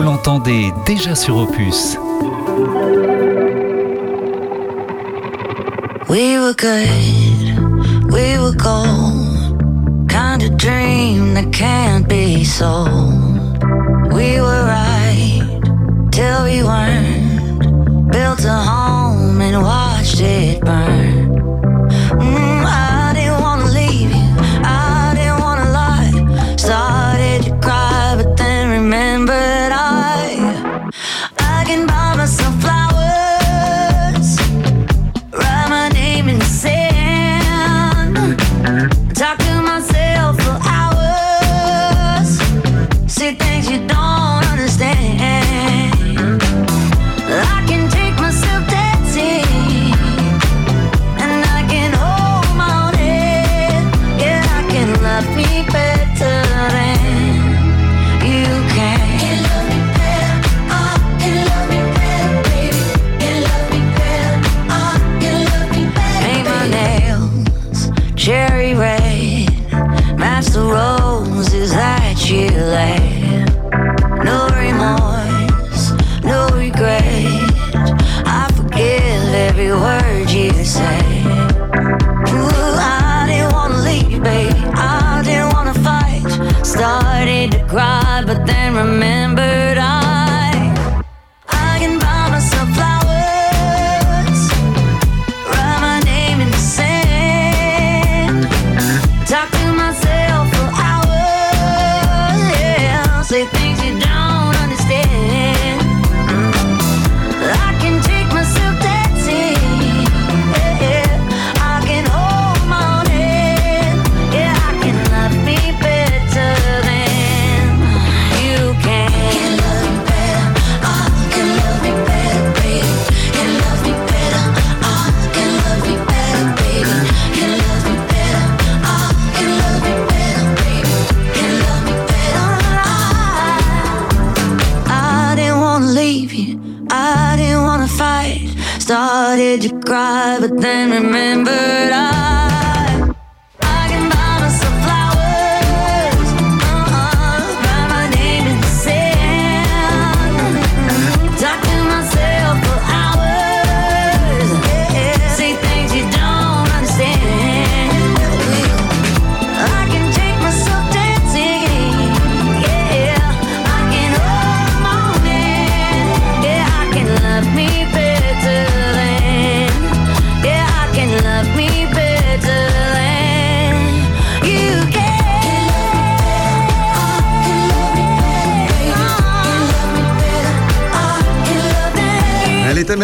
vous l'entendez déjà sur Opus. We were good, we were gold. Kind of dream that can't be sold. We were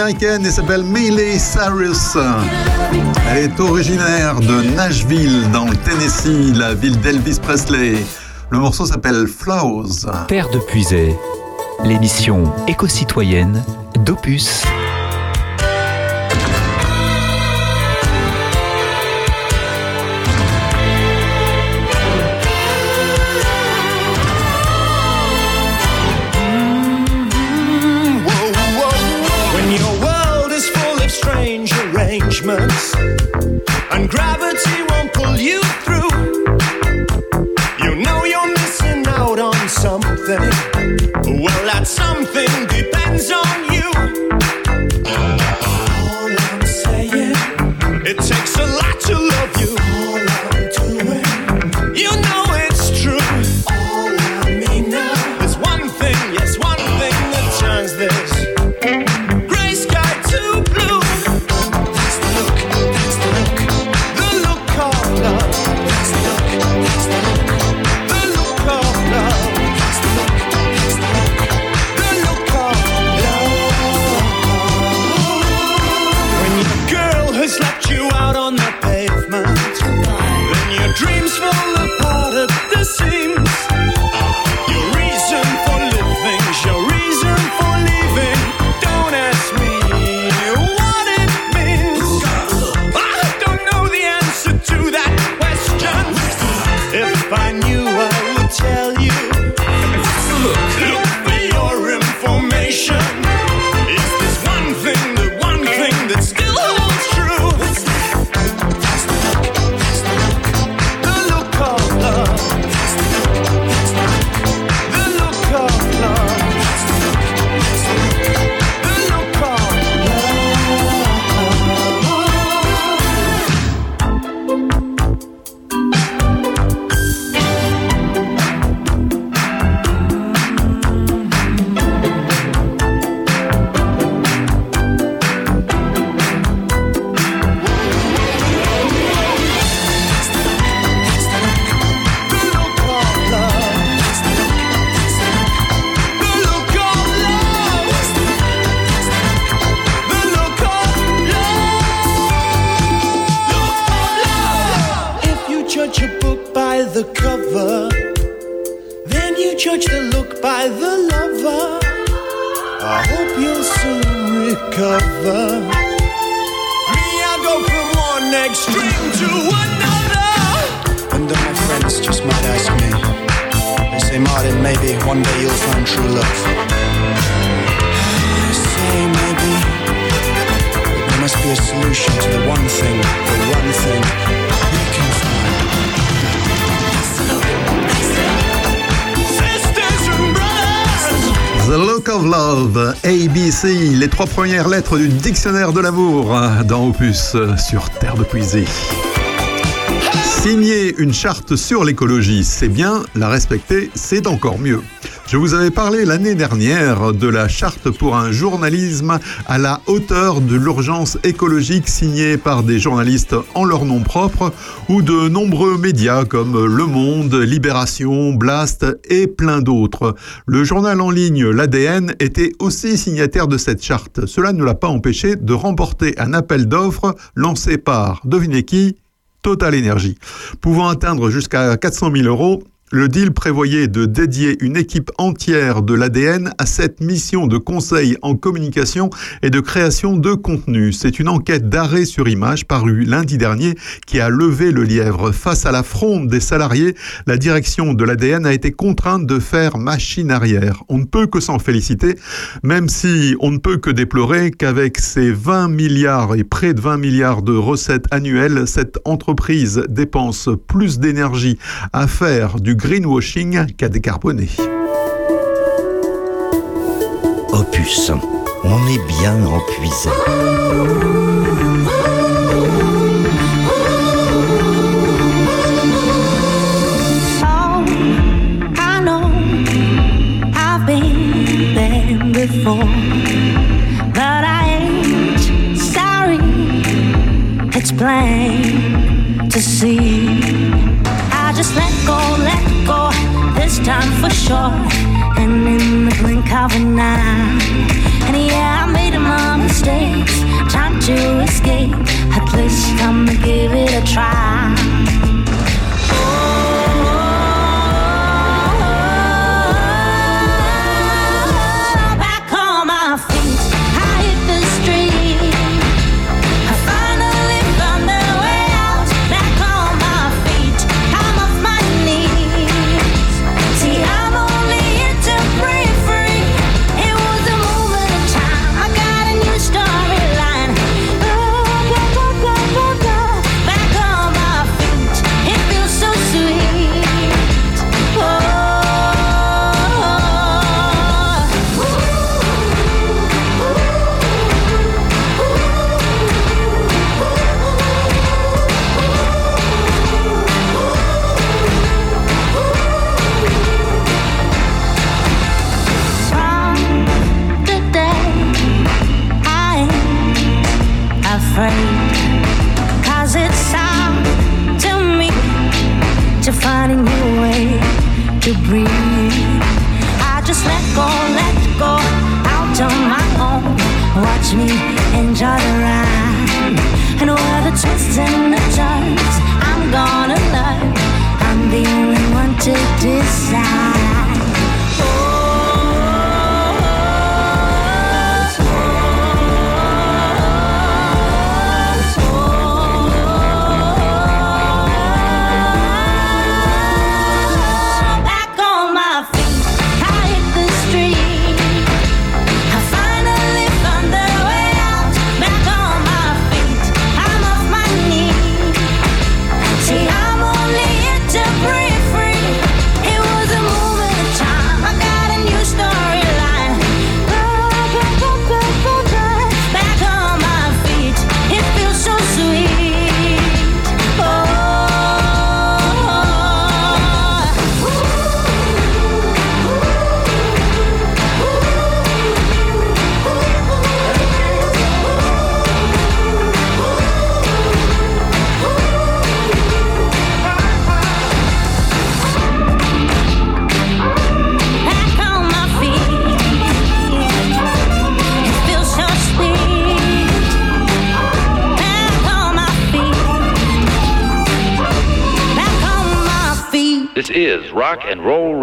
américaine et s'appelle Miley Cyrus. Elle est originaire de Nashville, dans le Tennessee, la ville d'Elvis Presley. Le morceau s'appelle Flowers. Père de Puisay, l'émission éco-citoyenne d'Opus. Of Love, ABC, les trois premières lettres du dictionnaire de l'amour dans Opus sur Terre de Puisée. Signer une charte sur l'écologie, c'est bien, la respecter, c'est encore mieux. Je vous avais parlé l'année dernière de la charte pour un journalisme à la hauteur de l'urgence écologique signée par des journalistes en leur nom propre ou de nombreux médias comme Le Monde, Libération, Blast et plein d'autres. Le journal en ligne L'ADN était aussi signataire de cette charte. Cela ne l'a pas empêché de remporter un appel d'offres lancé par, devinez qui Total Energy. Pouvant atteindre jusqu'à 400 000 euros, le deal prévoyait de dédier une équipe entière de l'ADN à cette mission de conseil en communication et de création de contenu. C'est une enquête d'arrêt sur image parue lundi dernier qui a levé le lièvre. Face à la fronde des salariés, la direction de l'ADN a été contrainte de faire machine arrière. On ne peut que s'en féliciter, même si on ne peut que déplorer qu'avec ses 20 milliards et près de 20 milliards de recettes annuelles, cette entreprise dépense plus d'énergie à faire du greenwashing qu'à décarboner. Opus, on est bien empuisé. Oh, I know I've been there before, but I ain't sorry. It's plain to see. Just let go, let go this time for sure, and in the blink of an eye. And yeah, I made my mistakes, time to escape. At least I'm gonna give it a try.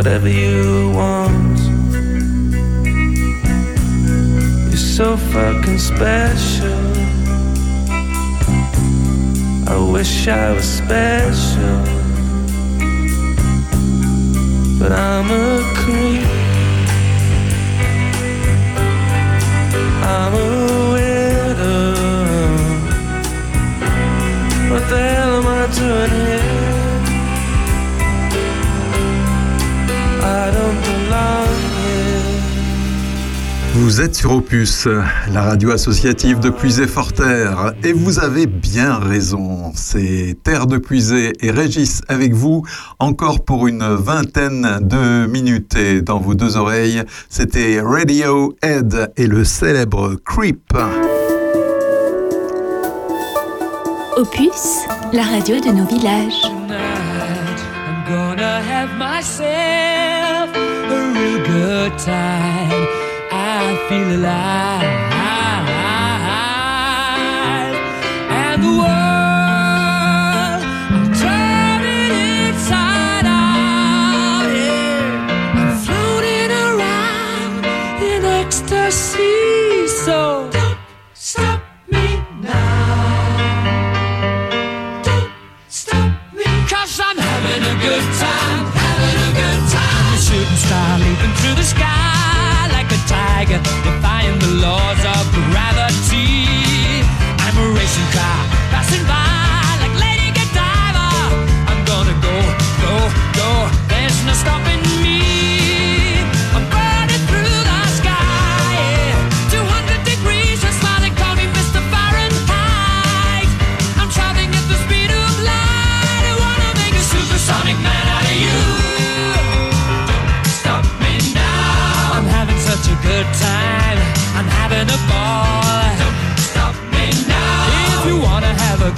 Whatever you want. You're so fucking special. I wish I was special. But I'm a creep. I'm a widow. What the hell am I doing here? Vous êtes sur Opus, la radio associative de Puisé-Forterre, et vous avez bien raison. C'est Terre de Puisé et Régis avec vous, encore pour une vingtaine de minutes. Et dans vos deux oreilles, c'était Radiohead et le célèbre Creep. Opus, la radio de nos villages. I'm gonna have myself a real good time. Feel alive. And the world, ecstasy. So don't stop me now. Don't stop me. Cause I'm having a good time, having a good time. I'm a shooting star leaping through the sky defying the laws of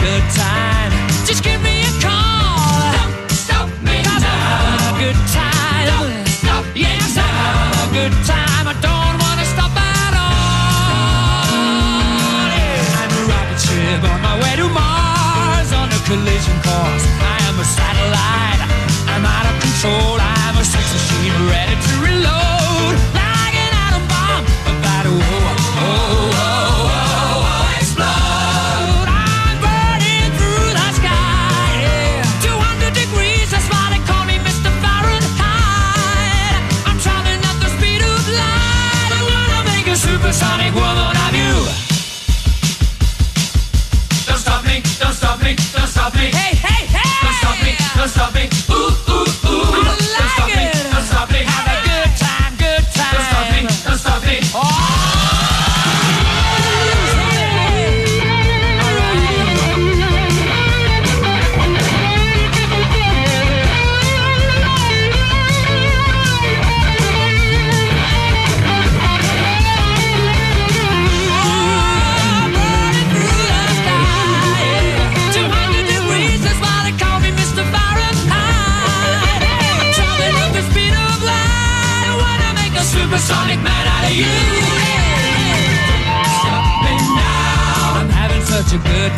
good time. Just give me a call. Don't stop me Cause now. I'm a good time. Don't stop me yes, now. I'm a good time. I don't want to stop at all. Yeah. I'm a rocket ship on my way to Mars on a collision course. I am a satellite. I'm out of control.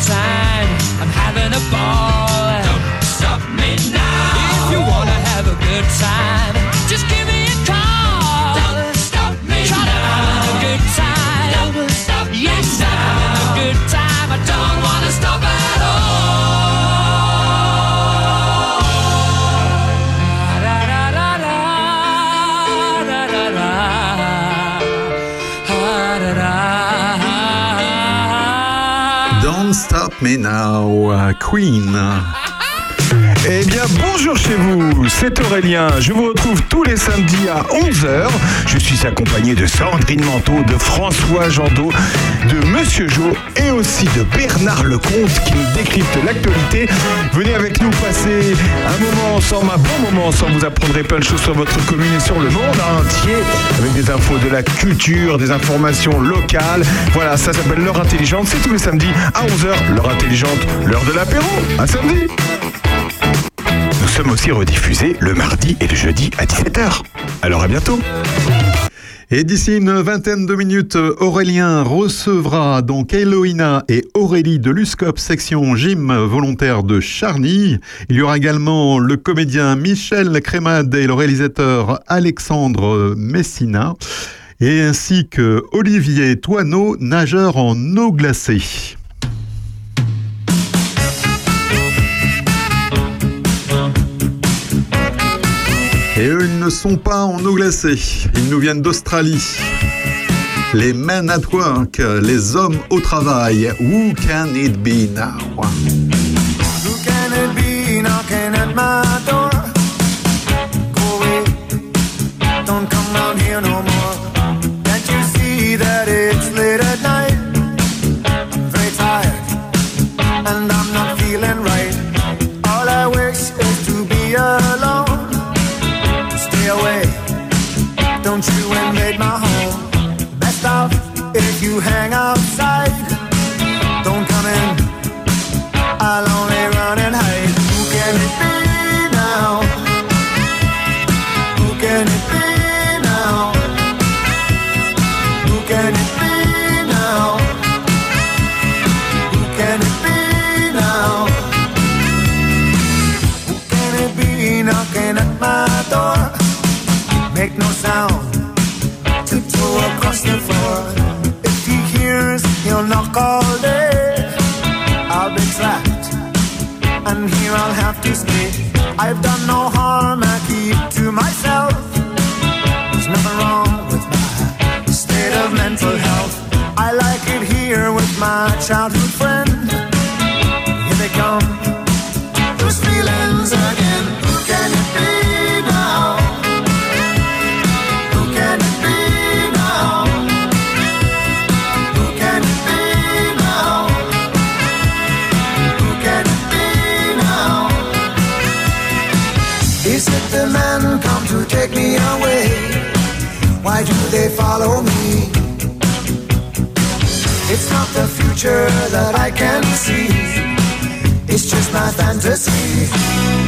Time. Queen. Bonjour chez vous, c'est Aurélien. Je vous retrouve tous les samedis à 11h. Je suis accompagné de Sandrine Manteau, de François Jandot, de Monsieur Jo et aussi de Bernard Lecomte qui nous décrypte l'actualité. Venez avec nous passer un moment ensemble, un bon moment ensemble. Vous apprendrez plein de choses sur votre commune et sur le monde entier avec des infos de la culture, des informations locales. Voilà, ça s'appelle L'heure intelligente. C'est tous les samedis à 11h. L'heure intelligente, l'heure de l'apéro. À samedi. Sommes aussi rediffusés le mardi et le jeudi à 17h. Alors à bientôt. Et d'ici une vingtaine de minutes, Aurélien recevra donc Eloïna et Aurélie de l'USCOP section gym volontaire de Charny. Il y aura également le comédien Michel Crémade et le réalisateur Alexandre Messina, et ainsi que Olivier Toineau, nageur en eau glacée. Et eux, ils ne sont pas en eau glacée, ils nous viennent d'Australie. Les men at work, les hommes au travail. Who can it be now? I've done no harm, I keep to myself. There's nothing wrong with my state of mental health. I like it here with my childhood follow me? It's not the future that I can see. It's just my fantasy.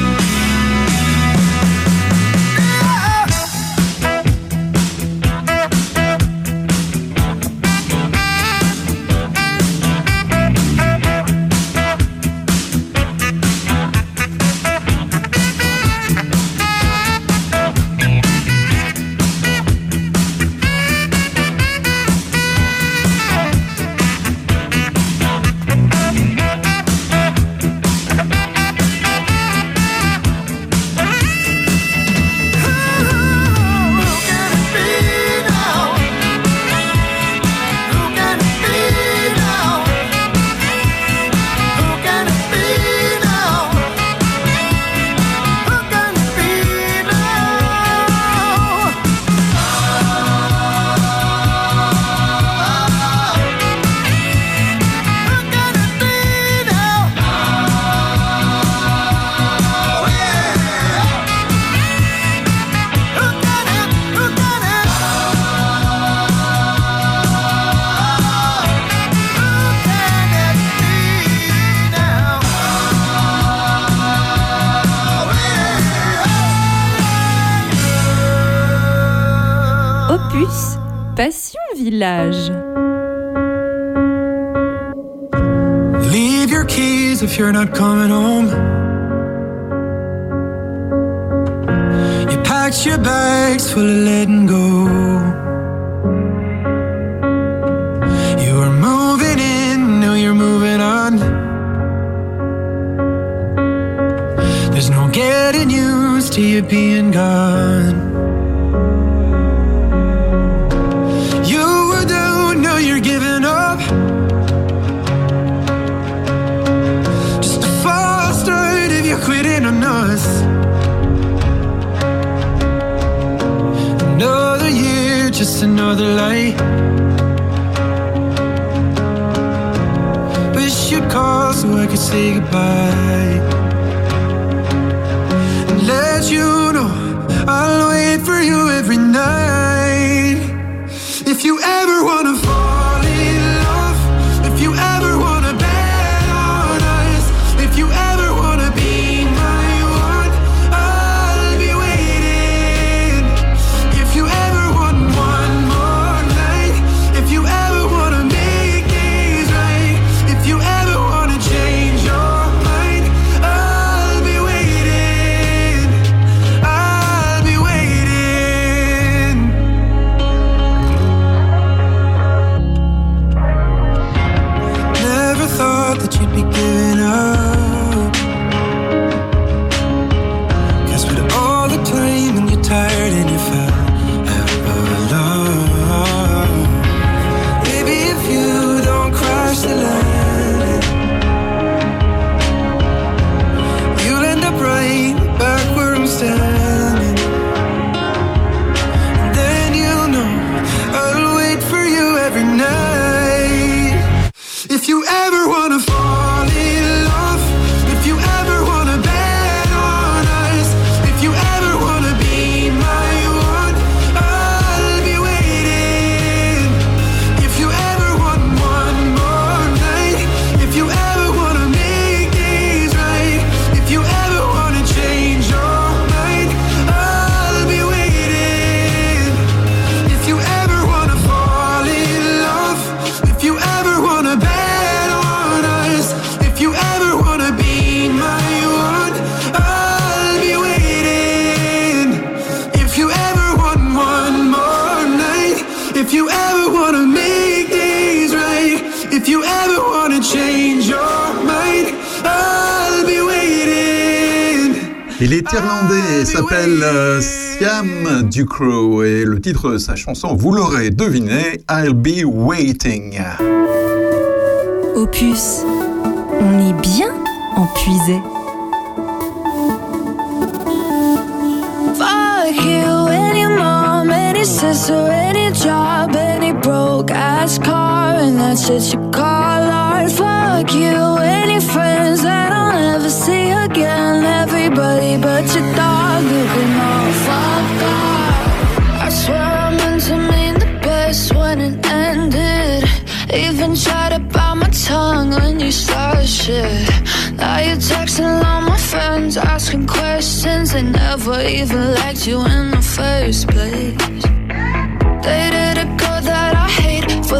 Il est irlandais et s'appelle euh, Siam Ducrow et le titre de sa chanson, vous l'aurez deviné, I'll Be Waiting. Opus, on est bien empuisé. Fuck you, any mom, any sister, any job, any broke ass car, and that's it you call art. Fuck you, any friends that I'll never see again. Everybody but your dog, can all fucked up. I swear I meant to mean the best when it ended. Even tried to bite my tongue when you started shit. Now you're texting all my friends, asking questions. They never even liked you in the first place. Dated a girl that I hate for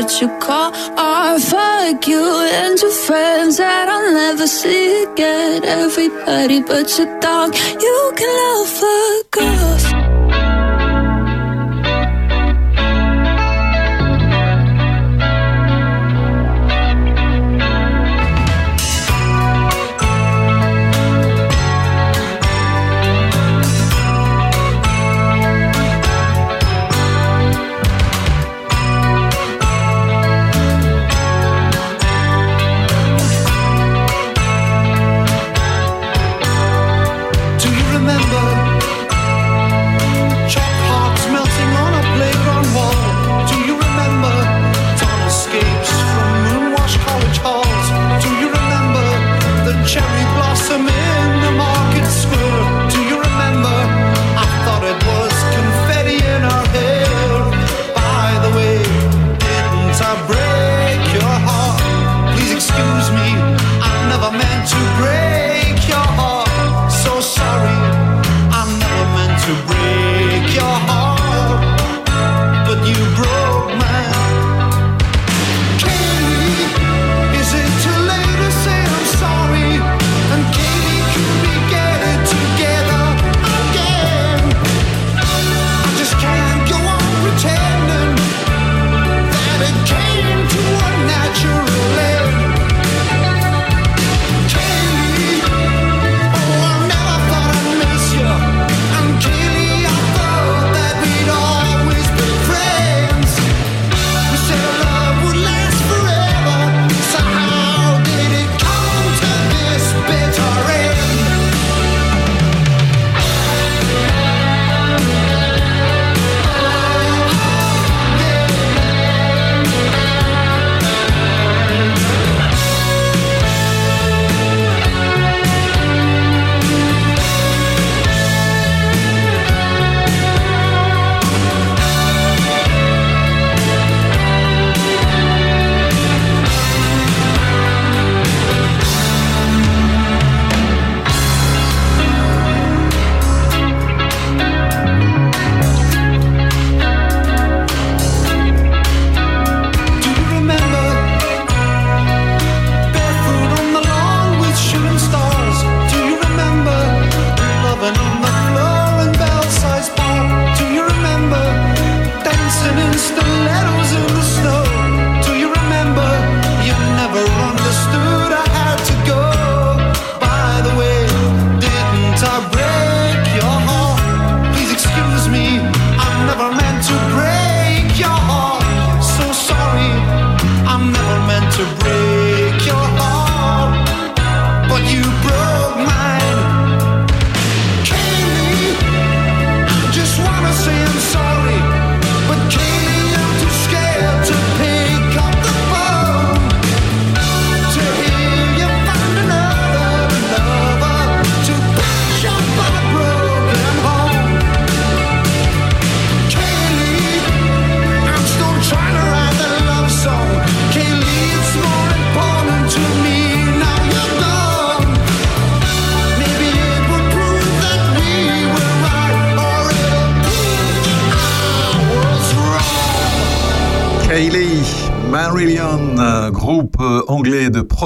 what you call art. Fuck you and your friends that I'll never see again. Everybody but your dog, you can love fuck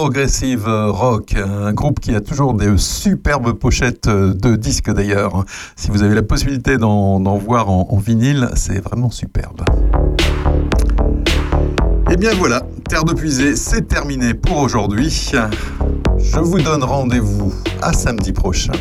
progressive rock, un groupe qui a toujours des superbes pochettes de disques d'ailleurs. Si vous avez la possibilité d'en voir en, en vinyle, c'est vraiment superbe. Et bien voilà, Terre de Puisée, c'est terminé pour aujourd'hui. Je vous donne rendez-vous à samedi prochain.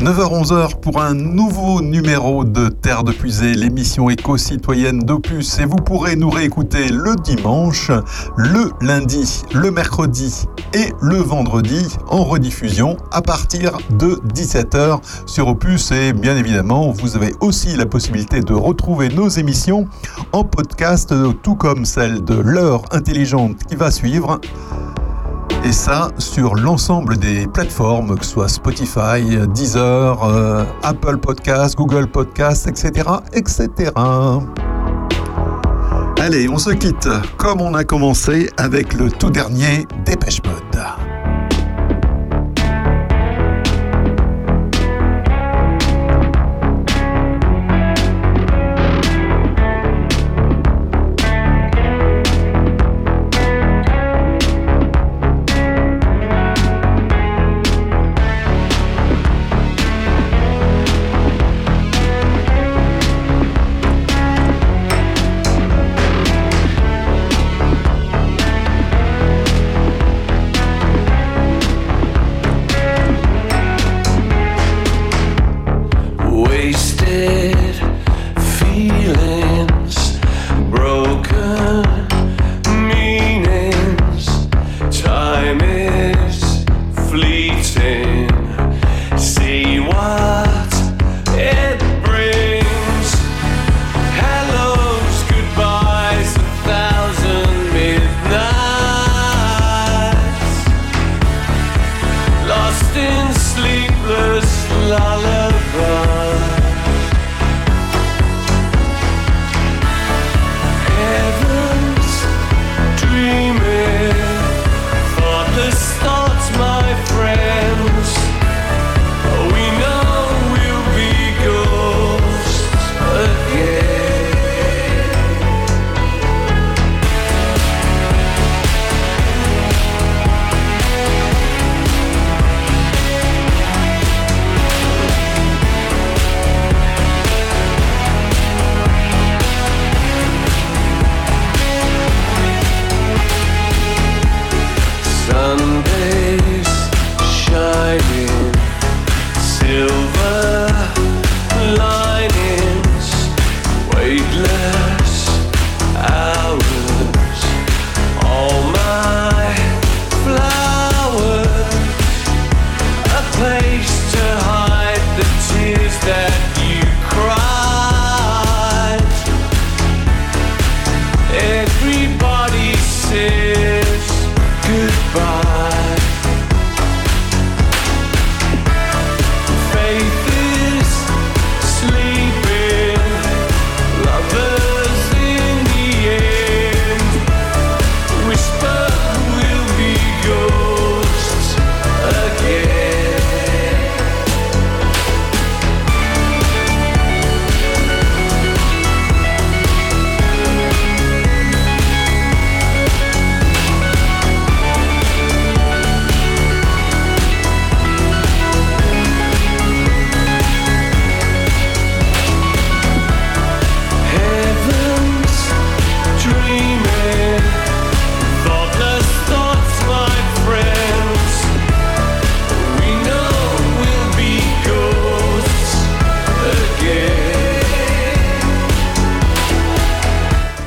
9h-11h pour un nouveau numéro de Terre de Puisée, l'émission éco-citoyenne d'Opus. Et vous pourrez nous réécouter le dimanche, le lundi, le mercredi et le vendredi en rediffusion à partir de 17h sur Opus. Et bien évidemment, vous avez aussi la possibilité de retrouver nos émissions en podcast, tout comme celle de l'heure intelligente qui va suivre. Et ça sur l'ensemble des plateformes, que ce soit Spotify, Deezer, euh, Apple Podcast, Google Podcast, etc., etc. Allez, on se quitte comme on a commencé avec le tout dernier Dépêche Mode.